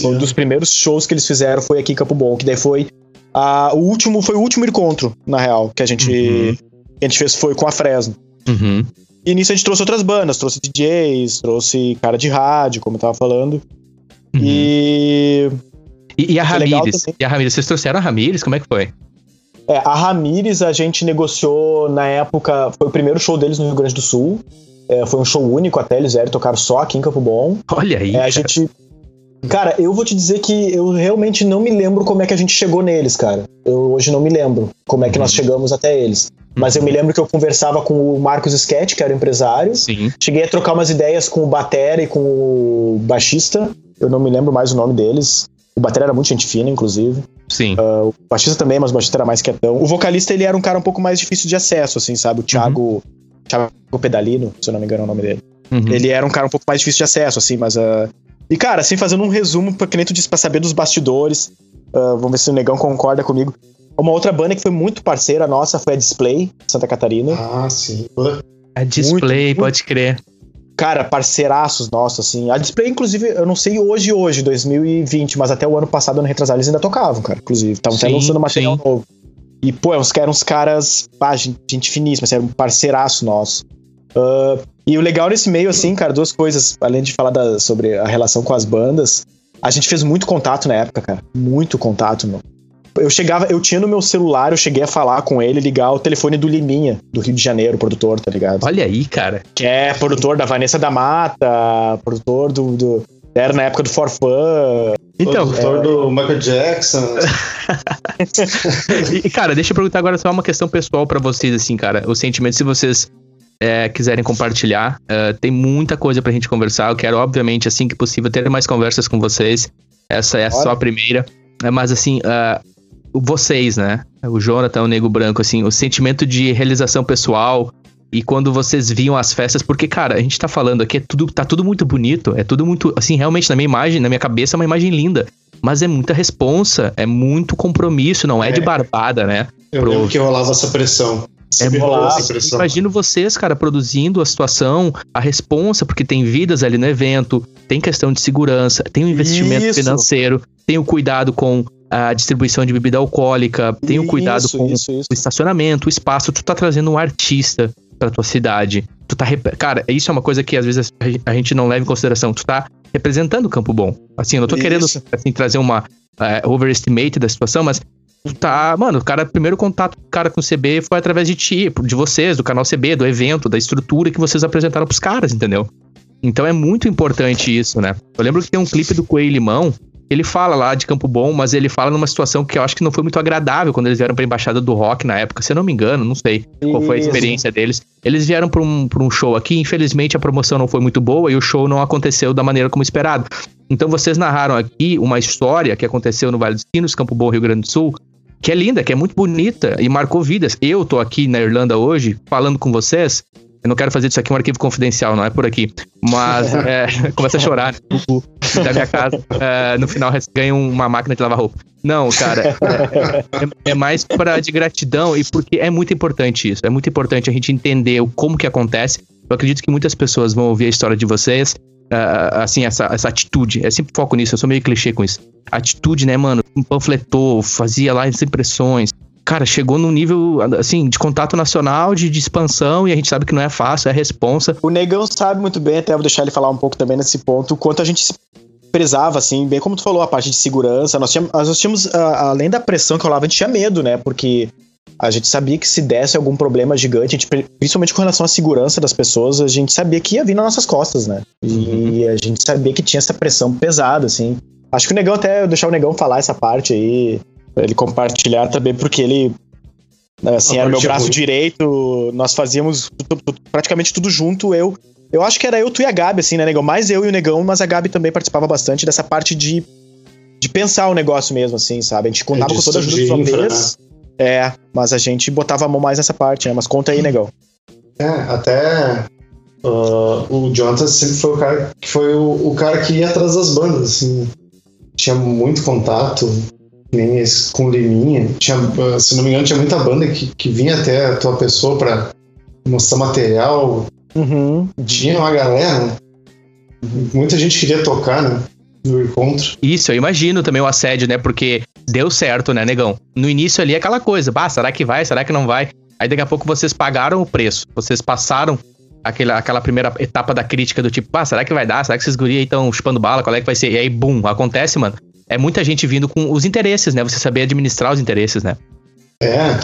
Foi um dos primeiros shows que eles fizeram, foi aqui em Campo Bom, que daí foi. a- o último, foi o último encontro, na real, que a gente, Uhum. que a gente fez foi com a Fresno. Uhum. E nisso a gente trouxe outras bandas, trouxe DJs, trouxe cara de rádio, como eu tava falando. Uhum. E. E, e a Ramires? E a Ramires? Vocês trouxeram a Ramires? Como é que foi? É, a Ramires a gente negociou na época, foi o primeiro show deles no Rio Grande do Sul. É, foi um show único até, eles vieram tocar só aqui em Campo Bom. Olha aí. É, a cara. gente. Cara, eu vou te dizer que eu realmente não me lembro como é que a gente chegou neles, cara. Eu hoje não me lembro como é que nós Uhum. chegamos até eles. Mas eu me lembro que eu conversava com o Marcos Sketch, que era o empresário. Sim. Cheguei a trocar umas ideias com o Batera e com o baixista. Eu não me lembro mais o nome deles. O Batera era muito gente fina, inclusive. Sim. O baixista também, mas o baixista era mais quietão. O vocalista, ele era um cara um pouco mais difícil de acesso, assim, sabe? O Thiago, Thiago Pedalino, se eu não me engano é o nome dele. Uhum. Ele era um cara um pouco mais difícil de acesso, assim, mas. ah, E, cara, assim, fazendo um resumo, pra que nem tu disse, pra saber dos bastidores. ah, vamos ver se o Negão concorda comigo. Uma outra banda que foi muito parceira nossa foi a Display, Santa Catarina. Ah, sim. A display, muito- pode crer. Cara, parceiraços nossos, assim. A Display, inclusive, eu não sei hoje, hoje, 2020, mas até o ano passado, ano retrasado, eles ainda tocavam, cara, inclusive. Estavam até lançando material sim. novo. E, pô, eram uns, eram uns caras, pá, gente, gente finíssima, assim, era um parceiraço nosso. Ah, e o legal nesse meio, assim, cara, duas coisas, além de falar da- sobre a relação com as bandas, a gente fez muito contato na época, cara. Muito contato, meu. Eu chegava, eu tinha no meu celular, eu cheguei a falar com ele, ligar o telefone do Liminha, do Rio de Janeiro, produtor, tá ligado? Olha aí, cara. que é produtor da Vanessa da Mata, produtor do. do- era na época do Forfã. Então, Produtor do Michael Jackson. E, cara, deixa eu perguntar agora só uma questão pessoal pra vocês, assim, cara. Os sentimentos, se vocês é, quiserem compartilhar, é, tem muita coisa pra gente conversar. Eu quero, obviamente, assim que possível, ter mais conversas com vocês. Essa é Bora. só a primeira. É, mas, assim, é, vocês, né? O Jonathan, o Nego Branco, assim, o sentimento de realização pessoal. E quando vocês viam as festas, porque, cara, a gente tá falando aqui, é tudo, tá tudo muito bonito, é tudo muito, assim, realmente na minha imagem, na minha cabeça é uma imagem linda. Mas é muita responsa, é muito compromisso, não é, de É. barbada, né? Eu Pro- lembro que rolava essa pressão. Sempre É rolou rolava. essa pressão. Imagino vocês, cara, produzindo a situação, a responsa, porque tem vidas ali no evento, tem questão de segurança, tem o investimento Isso. financeiro, tem o cuidado com a distribuição de bebida alcoólica, tem o cuidado Isso, com isso, isso. o estacionamento, o espaço, tu tá trazendo um artista pra tua cidade. Tu tá. rep- Cara, isso é uma coisa que às vezes a gente não leva em consideração. Tu tá representando o Campo Bom. Assim, eu não tô querendo assim, trazer uma é, overestimate da situação, mas tá, mano, o cara, primeiro contato do cara com o CB foi através de ti, de vocês, do canal CB, do evento, da estrutura que vocês apresentaram pros caras, entendeu? Então é muito importante isso, né? Eu lembro que tem um clipe do Coelho Limão, ele fala lá de Campo Bom, mas ele fala numa situação que eu acho que não foi muito agradável quando eles vieram pra Embaixada do Rock na época, se eu não me engano, não sei qual foi a experiência deles. Eles vieram pra um, pra um show aqui, infelizmente a promoção não foi muito boa e o show não aconteceu da maneira como esperado. Então vocês narraram aqui uma história que aconteceu no Vale dos Sinos, Campo Bom, Rio Grande do Sul, que é linda, que é muito bonita e marcou vidas. Eu tô aqui na Irlanda hoje falando com vocês eu não quero fazer disso aqui um arquivo confidencial, não é por aqui. Mas é, começa a chorar né? da minha casa. É, no final ganha uma máquina de lavar roupa. Não, cara. É, é mais para de gratidão e porque é muito importante isso. É muito importante a gente entender como que acontece. Eu acredito que muitas pessoas vão ouvir a história de vocês. Uh, assim, essa, essa atitude. É sempre foco nisso, eu sou meio clichê com isso. Atitude, né, mano? Panfletou, fazia lá as impressões, cara, chegou num nível, assim, de contato nacional, de, de, expansão, e a gente sabe que não é fácil, é responsa. O Negão sabe muito bem, até vou deixar ele falar um pouco também nesse ponto, o quanto a gente se prezava, assim, bem como tu falou, a parte de segurança. Nós tínhamos, nós tínhamos além da pressão que rolava, a gente tinha medo, né? Porque a gente sabia que se desse algum problema gigante, gente, principalmente com relação à segurança das pessoas, a gente sabia que ia vir nas nossas costas, né? E uhum. a gente sabia que tinha essa pressão pesada, assim. Acho que o Negão, até deixar o Negão falar essa parte aí, ele compartilhar também, porque ele. Assim, era meu braço direito, nós fazíamos praticamente tudo junto, eu. Eu acho que era eu, tu e a Gabi, assim, né, Negão? Mais eu e o Negão, mas a Gabi também participava bastante dessa parte de, de pensar o negócio mesmo, assim, sabe? A gente contava é com toda a ajuda dos uma vez. Né? É, mas a gente botava a mão mais nessa parte, né? Mas conta aí, Negão. É, até uh, o Jonathan sempre foi o cara que foi o, o cara que ia atrás das bandas, assim. Tinha muito contato, nem esse com Liminha. Tinha, se não me engano, tinha muita banda que, que vinha até a tua pessoa pra mostrar material. Uhum. Tinha uma galera, muita gente queria tocar, né? No encontro. Isso, eu imagino também o assédio, né? Porque deu certo, né, negão? No início ali aquela coisa, bah, será que vai? Será que não vai? Aí daqui a pouco vocês pagaram o preço, vocês passaram aquela, aquela primeira etapa da crítica do tipo, ah, será que vai dar? Será que esses guri aí estão chupando bala? Qual é que vai ser? E aí, bum, acontece, mano é muita gente vindo com os interesses, né? Você saber administrar os interesses, né? É,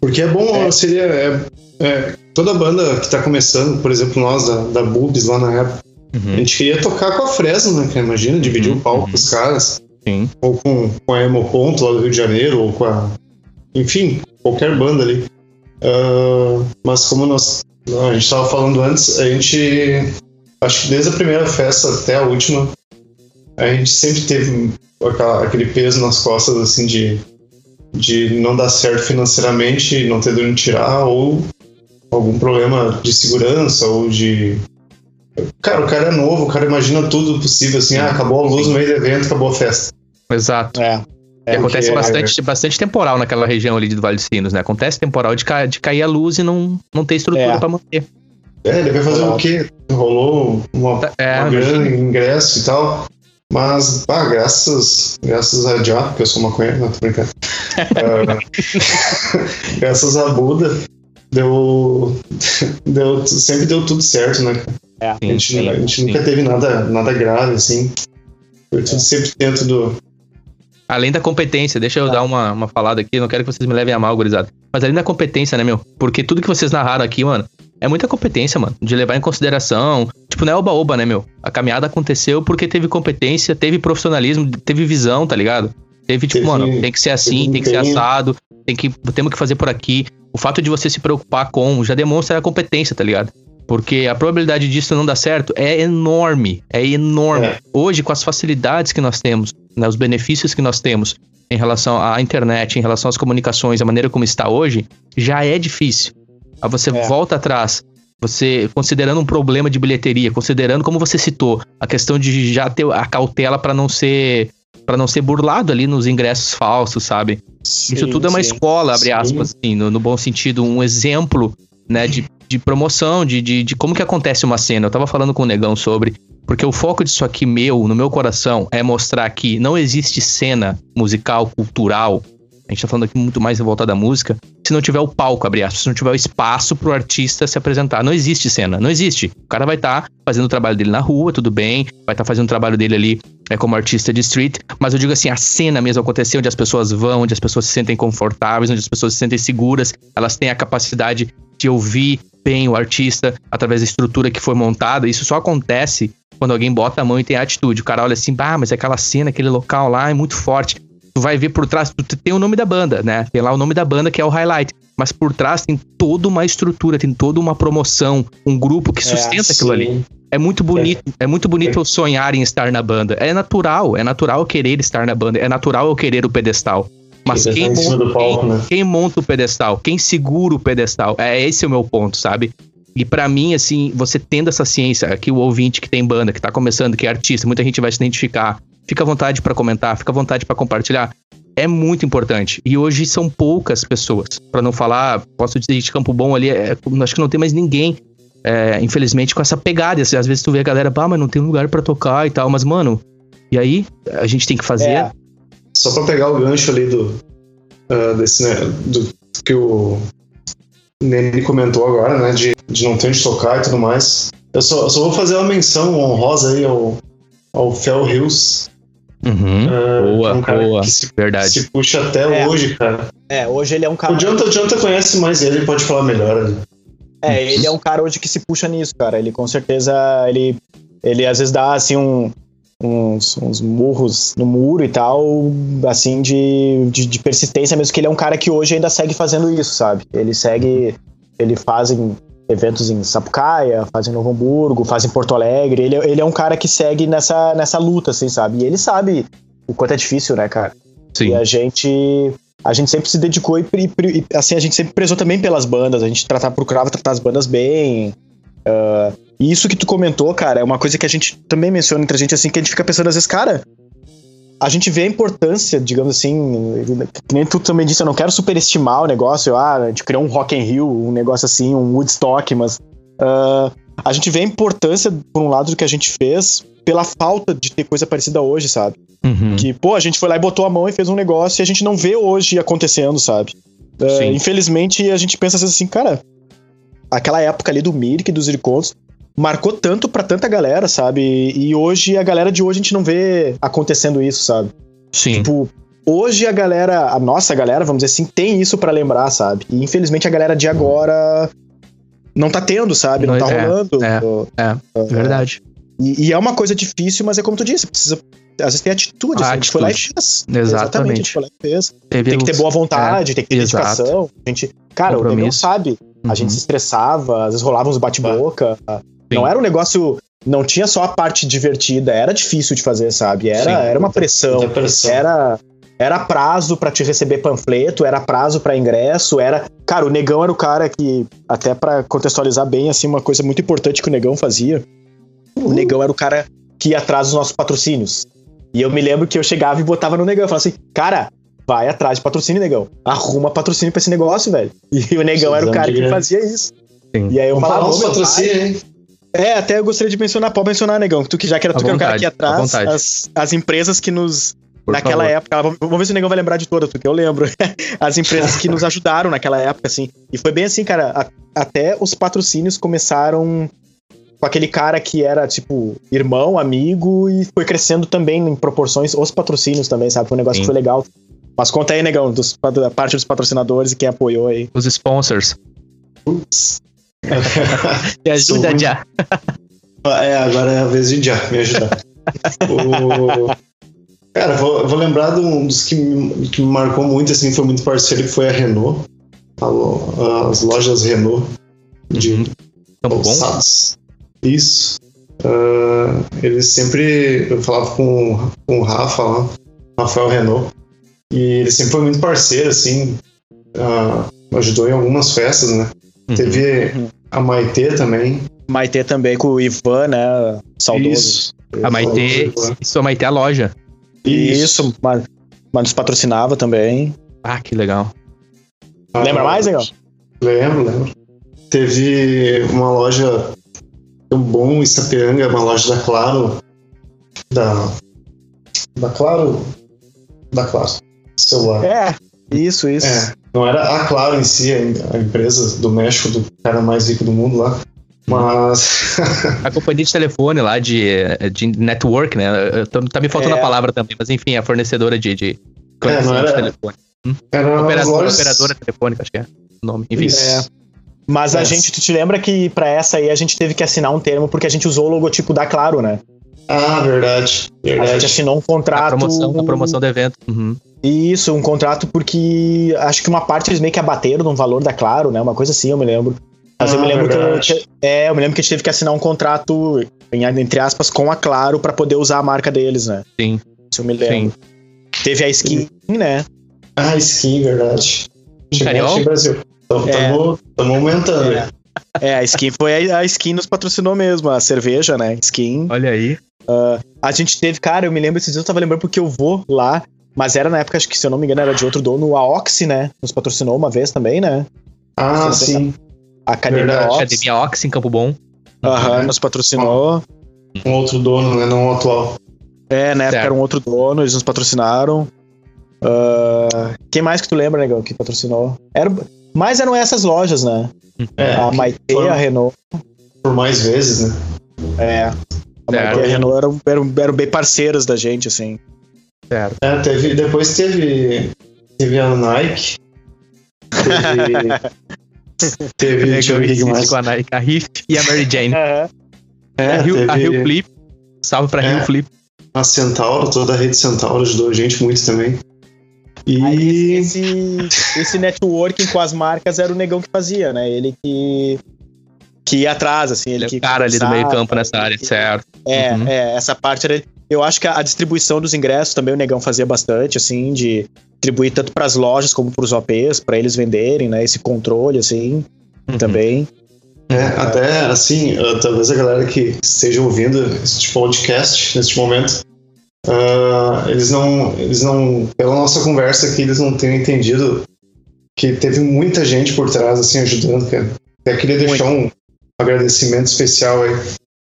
porque é bom, é. seria. É, é, toda banda que tá começando, por exemplo, nós da, da Boobs lá na época, uhum. a gente queria tocar com a Fresno, né? Imagina, dividir uhum, o palco uhum. com os caras. Sim. Ou com, com a Emo Ponto lá do Rio de Janeiro, ou com a. Enfim, qualquer banda ali. Uh, mas como nós, a gente tava falando antes, a gente. Acho que desde a primeira festa até a última, a gente sempre teve aquela, aquele peso nas costas, assim, de, de não dar certo financeiramente, não ter de onde tirar, ou algum problema de segurança, ou de. Cara, o cara é novo, o cara imagina tudo possível, assim, ah, acabou a luz no meio do evento, acabou a festa. Exato. É. É, acontece bastante, é... bastante temporal naquela região ali do Vale dos Sinos, né? Acontece temporal de, ca de cair a luz e não, não ter estrutura é. para manter. É, ele vai fazer o quê? Rolou uma, é, uma grana ingresso e tal. Mas, ah, graças, graças a Já, porque eu sou maconheiro, não tô brincando. uh, graças a Buda, deu, deu, sempre deu tudo certo, né? É, a gente, sim, a gente nunca teve nada, nada grave, assim. Foi tudo é. sempre dentro do. Além da competência, deixa eu é. dar uma, uma falada aqui, não quero que vocês me levem a mal, gurizada. Mas além da competência, né, meu? Porque tudo que vocês narraram aqui, mano, é muita competência, mano. De levar em consideração. Tipo, não é oba-oba, né, meu? A caminhada aconteceu porque teve competência, teve profissionalismo, teve visão, tá ligado? Teve, tipo, teve, mano, tem que ser assim, tem que ser assado, tem que, temos que fazer por aqui. O fato de você se preocupar com já demonstra a competência, tá ligado? Porque a probabilidade disso não dar certo é enorme. É enorme. É. Hoje, com as facilidades que nós temos, né, os benefícios que nós temos em relação à internet, em relação às comunicações, a maneira como está hoje, já é difícil. Aí você é. volta atrás, você considerando um problema de bilheteria, considerando como você citou, a questão de já ter a cautela para não ser para não ser burlado ali nos ingressos falsos, sabe? Sim, Isso tudo é uma sim. escola, abre aspas, assim, no, no, bom sentido, um exemplo, né, de, de promoção, de, de, de como que acontece uma cena. Eu tava falando com o Negão sobre, porque o foco disso aqui meu, no meu coração, é mostrar que não existe cena musical, cultural, a gente tá falando aqui muito mais em volta da música, se não tiver o palco, abre aspas, se não tiver o espaço pro artista se apresentar. Não existe cena, não existe. O cara vai estar tá fazendo o trabalho dele na rua, tudo bem, vai estar tá fazendo o trabalho dele ali é, como artista de street, mas eu digo assim, a cena mesmo acontecer, onde as pessoas vão, onde as pessoas se sentem confortáveis, onde as pessoas se sentem seguras, elas têm a capacidade de ouvir bem o artista através da estrutura que foi montada. Isso só acontece quando alguém bota a mão e tem atitude. O cara olha assim, bah, mas aquela cena, aquele local lá é muito forte. Tu vai ver por trás, tu tem o nome da banda, né? Tem lá o nome da banda que é o highlight. Mas por trás tem toda uma estrutura, tem toda uma promoção, um grupo que sustenta é assim. aquilo ali. É muito bonito, é, é muito bonito eu sonhar em estar na banda. É natural, é natural eu querer estar na banda, é natural eu querer o pedestal. Mas quem monta, palco, quem, né? quem monta o pedestal, quem segura o pedestal, é esse o meu ponto, sabe? E para mim, assim, você tendo essa ciência, aqui o ouvinte que tem banda, que tá começando, que é artista, muita gente vai se identificar. Fica à vontade para comentar, fica à vontade para compartilhar. É muito importante. E hoje são poucas pessoas. para não falar, posso dizer de Campo Bom ali, é, acho que não tem mais ninguém, é, infelizmente, com essa pegada. Às vezes tu vê a galera, pá, mas não tem lugar para tocar e tal. Mas, mano, e aí? A gente tem que fazer. É. Só pra pegar o gancho ali do. Uh, desse, né, do que o Nene comentou agora, né? De, de não ter onde tocar e tudo mais. Eu só, só vou fazer uma menção honrosa aí ao, ao Fel Hills. Uhum. Uh, boa, um boa. Que se, Verdade. se puxa até é. hoje, cara. É, hoje ele é um cara. O Jonathan, o Jonathan conhece mais ele, ele pode falar melhor ali. É, ele é um cara hoje que se puxa nisso, cara. Ele com certeza, ele, ele às vezes dá assim um, uns, uns murros no muro e tal, assim, de, de, de, persistência mesmo, que ele é um cara que hoje ainda segue fazendo isso, sabe? Ele segue, ele faz em eventos em Sapucaia, faz em Novo Hamburgo, faz em Porto Alegre, ele, ele é um cara que segue nessa, nessa luta, assim, sabe? E ele sabe o quanto é difícil, né, cara? Sim. E a gente a gente sempre se dedicou e, e, assim a gente sempre prezou também pelas bandas a gente tratar procurava tratar as bandas bem uh, e isso que tu comentou, cara, é uma coisa que a gente também menciona entre a gente, assim, que a gente fica pensando às vezes, cara, a gente vê a importância, digamos assim, que nem tu também disse, eu não quero superestimar o negócio, ah, a gente criou um Rock in Rio, um negócio assim, um Woodstock, mas uh, a gente vê a importância, por um lado, do que a gente fez pela falta de ter coisa parecida hoje, sabe? Uhum. Que, pô, a gente foi lá e botou a mão e fez um negócio e a gente não vê hoje acontecendo, sabe? Uh, infelizmente, a gente pensa assim, cara, aquela época ali do Mirk, dos Ircontos, marcou tanto para tanta galera, sabe? E hoje, a galera de hoje, a gente não vê acontecendo isso, sabe? Sim. Tipo, hoje a galera, a nossa galera, vamos dizer assim, tem isso para lembrar, sabe? E infelizmente a galera de agora não tá tendo, sabe? Não, não tá é, rolando. É, é, é verdade. E, e, é uma coisa difícil, mas é como tu disse, precisa. Às vezes tem atitude, assim, a, gente foi lá e fez. Exatamente. Exatamente. A gente foi lá e fez. Teve tem que ter boa vontade, é, tem que ter dedicação. A gente, cara, o Negão sabe. Uhum. A gente se estressava, às vezes rolava uns bate-boca. Não era um negócio. Não tinha só a parte divertida, era difícil de fazer, sabe? Era, era uma pressão, pressão. Era, era prazo para te receber panfleto, era prazo para ingresso, era. Cara, o Negão era o cara que, até para contextualizar bem, assim, uma coisa muito importante que o Negão fazia. O Negão era o cara que ia atrás dos nossos patrocínios. E eu me lembro que eu chegava e botava no Negão. Eu falava assim, cara, vai atrás de patrocínio, Negão. Arruma patrocínio pra esse negócio, velho. E o Negão era o cara que fazia isso. Sim. E aí eu Vamos falava, falar patrocínio, hein? É, até eu gostaria de mencionar, pode mencionar, Negão, tu que já que era tu que é o cara aqui atrás, as, as empresas que nos. Por naquela favor. época, vamos ver se o Negão vai lembrar de todas, porque eu lembro. as empresas que nos ajudaram naquela época, assim. E foi bem assim, cara, a, até os patrocínios começaram com aquele cara que era, tipo, irmão, amigo, e foi crescendo também em proporções, os patrocínios também, sabe? Foi um negócio Sim. que foi legal. Mas conta aí, Negão, dos, da parte dos patrocinadores e quem apoiou aí. Os sponsors. Ups. Me ajuda, Já. É, agora é a vez de Já me ajudar. o... Cara, vou, vou lembrar de um dos que me, que me marcou muito, assim, foi muito parceiro, que foi a Renault. As lojas Renault de uhum. calçados. Isso. Uh, eles sempre. Eu falava com, com o Rafa lá, Rafael Renault, e ele sempre foi muito parceiro, assim. Uh, ajudou em algumas festas, né? Uhum. Teve a Maitê também. Maitê também com o Ivan, né? Saudoso. Isso. A Maitê, isso a Maitê é a loja. Isso, isso mas, mas nos patrocinava também. Ah, que legal. Ah, Lembra mais, legal? Lembro, lembro. Teve uma loja tão bom em Sapiranga, uma loja da Claro. Da. Da Claro. Da Claro. Celular. É, isso, isso. É. Não era a Claro em si, a empresa do México, do cara mais rico do mundo lá. Mas. a companhia de telefone lá, de, de network, né? Tá me faltando é. a palavra também, mas enfim, a fornecedora de, de é, não era... de telefone. Hum? Era operadora, lojas... operadora telefônica, acho que é o nome. Enfim. É. Mas a gente, tu te lembra que para essa aí a gente teve que assinar um termo porque a gente usou o logotipo da Claro, né? Ah, verdade. verdade. A gente assinou um contrato. A promoção, a promoção do evento. Uhum. Isso, um contrato porque acho que uma parte eles meio que abateram no valor da Claro, né? Uma coisa assim, eu me lembro. Mas ah, eu me lembro verdade. que é, eu me lembro que a gente teve que assinar um contrato entre aspas com a Claro para poder usar a marca deles, né? Sim. Se eu me lembro. Sim. Teve a skin, Sim. né? Ah, skin, verdade. Carioca? Brasil. Estamos é. aumentando. É. é. a skin foi a, a skin nos patrocinou mesmo, a cerveja, né? Skin. Olha aí. Uh, a gente teve, cara, eu me lembro esses dias, eu tava lembrando porque eu vou lá, mas era na época, acho que se eu não me engano, era de outro dono, a Oxy, né? Nos patrocinou uma vez também, né? Ah, sim. A Academia Oxy. Academia Oxy em Campo Bom. Aham, uhum, nos patrocinou. Um outro dono, né? Não o atual. É, na época certo. era um outro dono, eles nos patrocinaram. Uh, quem mais que tu lembra, negão, que patrocinou? Era, mas eram essas lojas, né? É, a Maite, a Renault. Por mais vezes, né? É. A Maite e a Renault eram, eram, eram bem parceiras da gente, assim. Certo. É, teve, depois teve, teve a Nike. Teve. teve deixa eu ver mais. Com a Nike, a Riff e a Mary Jane. É, é a, Rio, teve... a Rio Flip. Salve pra é, Rio Flip. A Centauro, toda a rede Centauro ajudou a gente muito também. E Aí, esse, esse networking com as marcas era o negão que fazia, né? Ele que que ia atrás, assim, ele, ele é que. O cara ali do meio campo nessa área, que, certo. É, uhum. é, essa parte era. Eu acho que a, a, distribuição dos ingressos também o Negão fazia bastante, assim, de distribuir tanto para as lojas como para os OPs, para eles venderem, né? Esse controle, assim, uhum. também. É, até assim, talvez a galera que esteja ouvindo este podcast neste momento, uh, eles não, eles não, pela nossa conversa aqui, eles não tenham entendido que teve muita gente por trás, assim, ajudando, cara. Até queria deixar um agradecimento especial aí.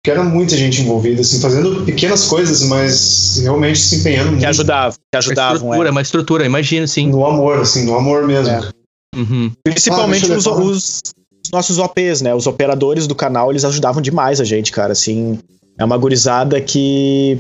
Porque era muita gente envolvida, assim, fazendo pequenas coisas, mas realmente se empenhando que muito. Ajudavam, que ajudavam. Uma estrutura, é. uma estrutura, imagino, sim. No amor, assim, no amor mesmo. É. Uhum. Principalmente ah, os, os, nossos OPs, né? Os operadores do canal, eles ajudavam demais a gente, cara. Assim, é uma gurizada que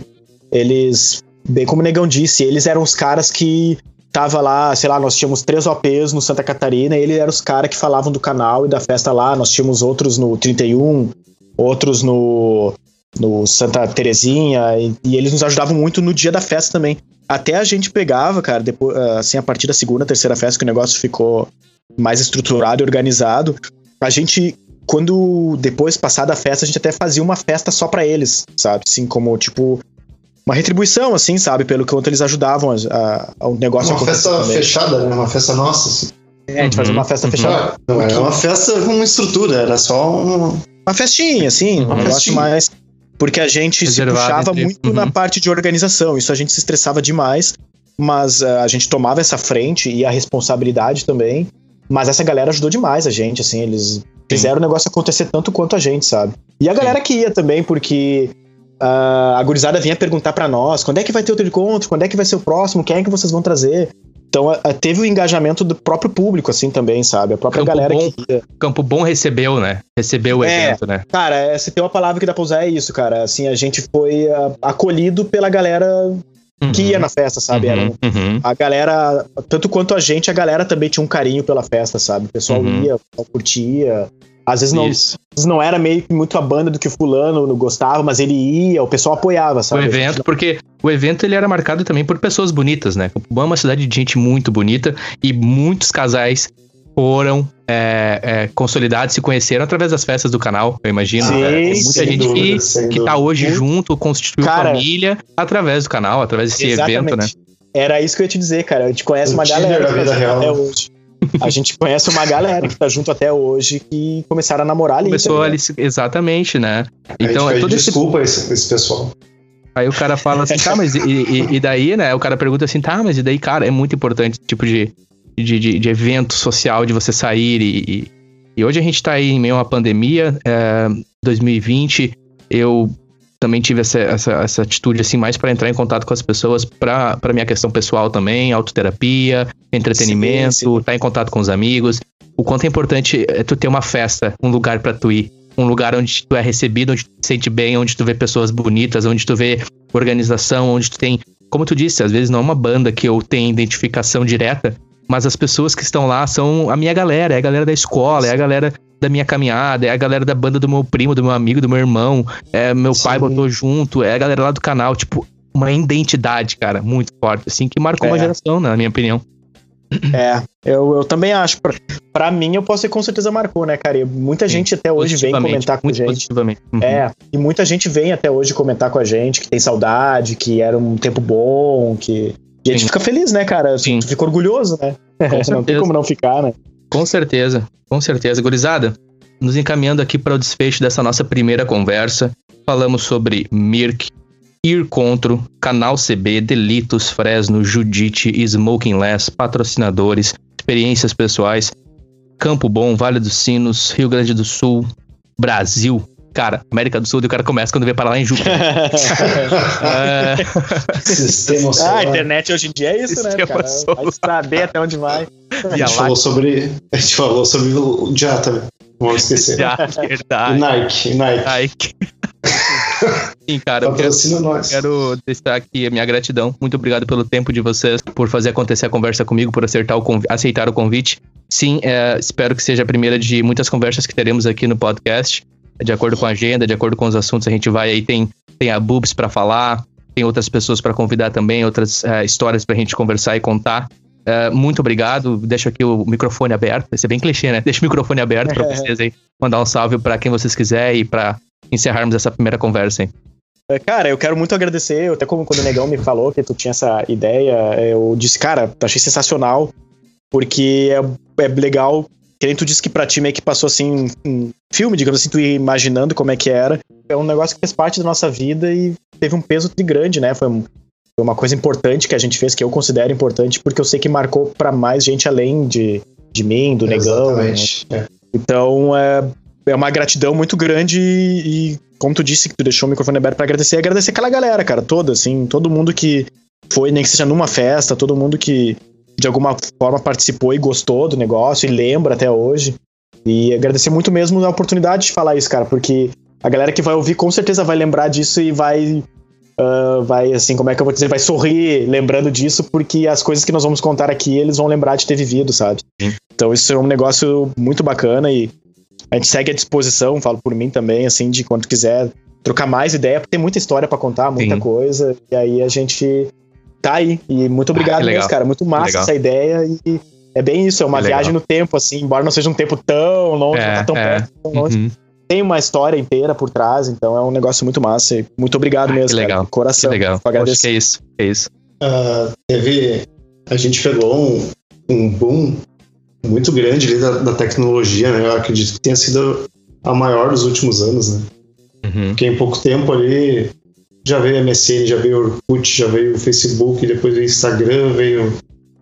eles, bem como o Negão disse, eles eram os caras que tava lá, sei lá, nós tínhamos três OPs no Santa Catarina, e eles eram os caras que falavam do canal e da festa lá. Nós tínhamos outros no 31, outros no, no Santa Terezinha, e, e eles nos ajudavam muito no dia da festa também. Até a gente pegava, cara, depois, assim, a partir da segunda, terceira festa, que o negócio ficou mais estruturado e organizado, a gente quando depois passada a festa a gente até fazia uma festa só para eles, sabe? Assim como tipo uma retribuição assim, sabe, pelo quanto eles ajudavam a, a, o negócio Uma festa também. fechada, né? Uma festa nossa. Assim. É, a gente uhum. fazia uma festa uhum. fechada. Não, era uma festa com uma estrutura, era só um... uma festinha, assim, um negócio mais porque a gente Reservado se puxava entre... muito uhum. na parte de organização, isso a gente se estressava demais, mas uh, a gente tomava essa frente e a responsabilidade também. Mas essa galera ajudou demais a gente, assim, eles fizeram o negócio acontecer tanto quanto a gente, sabe? E a galera Sim. que ia também, porque uh, a gurizada vinha perguntar para nós quando é que vai ter outro encontro, quando é que vai ser o próximo, quem é que vocês vão trazer. Então uh, teve o engajamento do próprio público, assim, também, sabe? A própria Campo galera bom, que. Campo Bom recebeu, né? Recebeu o é, evento, né? Cara, é, se tem uma palavra que dá pra usar é isso, cara. Assim, a gente foi uh, acolhido pela galera uhum. que ia na festa, sabe? Uhum, Era, uhum. A galera, tanto quanto a gente, a galera também tinha um carinho pela festa, sabe? O pessoal Uhum. ia, o pessoal curtia. Às vezes não, às vezes não era meio que muito a banda do que o fulano não gostava, mas ele ia, o pessoal apoiava, O sabe? evento, porque o evento ele era marcado também por pessoas bonitas, né? Bom é uma cidade de gente muito bonita e muitos casais foram é, é, consolidados, se conheceram através das festas do canal, eu imagino. Sim, É, Tem muita gente dúvida, que, que tá hoje Muito. junto, constituiu Cara, família através do canal, através desse evento, né? Era isso que eu ia te dizer, cara. A gente conhece O uma Tinder galera da vida real. até hoje. A gente conhece uma galera que tá junto até hoje que começaram a namorar ali. Começou tá ali, exatamente, né? Então, é todo desculpa esse, esse pessoal. Aí o cara fala assim, tá, mas e, e- e daí, né? O cara pergunta assim, tá, mas e daí, cara, é muito importante esse tipo de, de, de, de evento social, de você sair e, e, e hoje a gente tá aí em meio a uma pandemia, é, 2020, eu também tive essa, essa, essa atitude, assim, mais pra entrar em contato com as pessoas, pra, pra minha questão pessoal também, autoterapia, entretenimento, Sim, sim. estar em contato com os amigos. O quanto é importante é tu ter uma festa, um lugar pra tu ir, um lugar onde tu é recebido, onde tu te sente bem, onde tu vê pessoas bonitas, onde tu vê organização, onde tu tem, como tu disse, às vezes não é uma banda que eu tenho identificação direta, mas as pessoas que estão lá são a minha galera, é a galera da escola, é a galera da minha caminhada, é a galera da banda do meu primo, do meu amigo, do meu irmão, é meu Sim. pai botou junto, é a galera lá do canal, tipo, uma identidade, cara, muito forte, assim, que marcou é. uma geração, na minha opinião. É, eu, eu também acho. Pra, pra mim, eu posso ser com certeza marcou, né, cara? E muita Sim, gente até hoje vem comentar com a gente. Uhum. É, e muita gente vem até hoje comentar com a gente que tem saudade, que era um tempo bom, que. E a gente fica feliz, né, cara? Sim. Fica orgulhoso, né? não tem como não ficar, né? Com certeza, com certeza. Gurizada, nos encaminhando aqui para o desfecho dessa nossa primeira conversa, falamos sobre Mirk, Ir Contro, Canal CB, Delitos, Fresno, Judite, Smoking Less, patrocinadores, experiências pessoais, Campo Bom, Vale dos Sinos, Rio Grande do Sul, Brasil. Cara, América do Sul, o cara começa quando vem para lá em julho. é... Sistema solar. Ah, a internet hoje em dia é isso, né, Sistema né, cara? Solar. Vai saber até onde vai. A gente, falou sobre, a gente falou sobre o Já também. Vamos esquecer. Já, verdade. E Nike, Nike. Nike. Sim, cara, eu quero, nós. quero deixar aqui a minha gratidão. Muito obrigado pelo tempo de vocês, por fazer acontecer a conversa comigo, por acertar o aceitar o convite. Sim, é, espero que seja a primeira de muitas conversas que teremos aqui no podcast. De acordo com a agenda, de acordo com os assuntos, a gente vai aí, tem, tem a Boobs para falar, tem outras pessoas para convidar também, outras uh, histórias pra gente conversar e contar. Uh, muito obrigado. Deixo aqui o microfone aberto. Vai ser bem clichê, né? Deixa o microfone aberto para vocês aí. Mandar um salve para quem vocês quiserem e para encerrarmos essa primeira conversa? É, cara, eu quero muito agradecer, até como quando o Negão me falou que tu tinha essa ideia, eu disse, cara, achei sensacional, porque é, é legal, que nem tu disse que pra ti meio que passou assim um filme, digamos assim, tu ia imaginando como é que era. É um negócio que fez parte da nossa vida e teve um peso grande, né? Foi, um, foi uma coisa importante que a gente fez, que eu considero importante, porque eu sei que marcou para mais gente além de, de mim, do Negão. Né? É. Então, é, é uma gratidão muito grande e, como tu disse, que tu deixou o microfone aberto pra agradecer, agradecer aquela galera, cara, toda, assim, todo mundo que foi, nem que seja numa festa, todo mundo que de alguma forma participou e gostou do negócio e lembra até hoje. E agradecer muito mesmo a oportunidade de falar isso, cara, porque a galera que vai ouvir com certeza vai lembrar disso e vai. Uh, vai, assim, como é que eu vou dizer? Vai sorrir lembrando disso, porque as coisas que nós vamos contar aqui eles vão lembrar de ter vivido, sabe? Sim. Então isso é um negócio muito bacana e a gente segue à disposição, falo por mim também, assim, de quando quiser trocar mais ideia, porque tem muita história para contar, muita Sim. coisa. E aí a gente tá aí. E muito ah, obrigado ah, mesmo, cara. Muito massa essa ideia. E é bem isso, é uma viagem no tempo, assim, embora não seja um tempo tão longe, é, não tá tão é. perto, tão longe. Uhum. Tem uma história inteira por trás, então é um negócio muito massa. E muito obrigado ah, mesmo, que legal. Cara. Coração. Que legal. Acho que é isso. É isso. Uh, teve. A gente pegou um, um boom muito grande ali da, da, tecnologia, né? Eu acredito que tenha sido a maior dos últimos anos, né? Uhum. Porque em pouco tempo ali já veio MSN, já veio Orkut, já veio o Facebook, depois veio Instagram, veio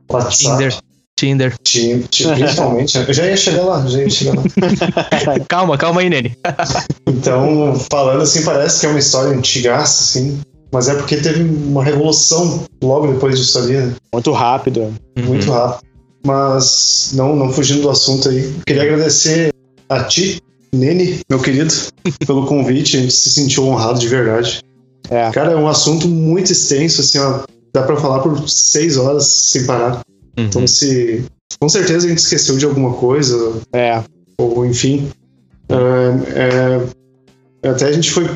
WhatsApp. Tinder. Tinder. Tinder, principalmente. Né? Eu já ia chegar lá, já ia chegar lá. calma, calma aí, Nene. então, falando assim, parece que é uma história antigaça, assim. Mas é porque teve uma revolução logo depois disso ali, né? Muito rápido. Muito uhum. rápido. Mas, não, não fugindo do assunto aí, queria agradecer a ti, Nene, meu querido, pelo convite. A gente se sentiu honrado de verdade. É. Cara, é um assunto muito extenso, assim, ó. Dá pra falar por seis horas sem parar. Uhum. Então, se. Com certeza a gente esqueceu de alguma coisa. É. Ou, enfim. É, é, até a gente foi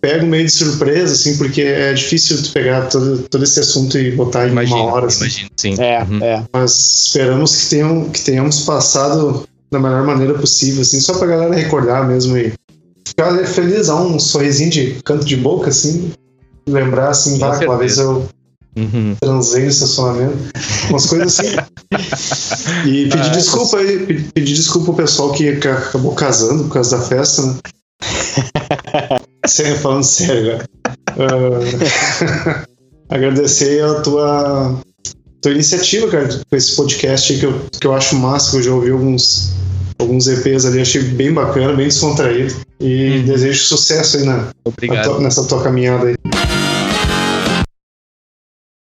pego meio de surpresa, assim, porque é difícil tu pegar todo, todo esse assunto e botar em imagino, uma hora. Assim. Imagino, sim. É, uhum. é. Mas esperamos que, tenham, que tenhamos passado da melhor maneira possível, assim, só pra galera recordar mesmo e ficar feliz, dar um sorrisinho de canto de boca, assim, lembrar, assim, ah, uma vez eu Uhum. Transei no estacionamento. Umas coisas assim. E pedir ah, desculpa aí, pedir desculpa ao pessoal que acabou casando por causa da festa, né? Sério, falando sério, uh, agradecer a tua, tua iniciativa, cara, com esse podcast que eu, que eu acho massa, que eu já ouvi alguns, alguns EPs ali, achei bem bacana, bem descontraído. E uhum. desejo sucesso aí na, na tua, nessa tua caminhada aí.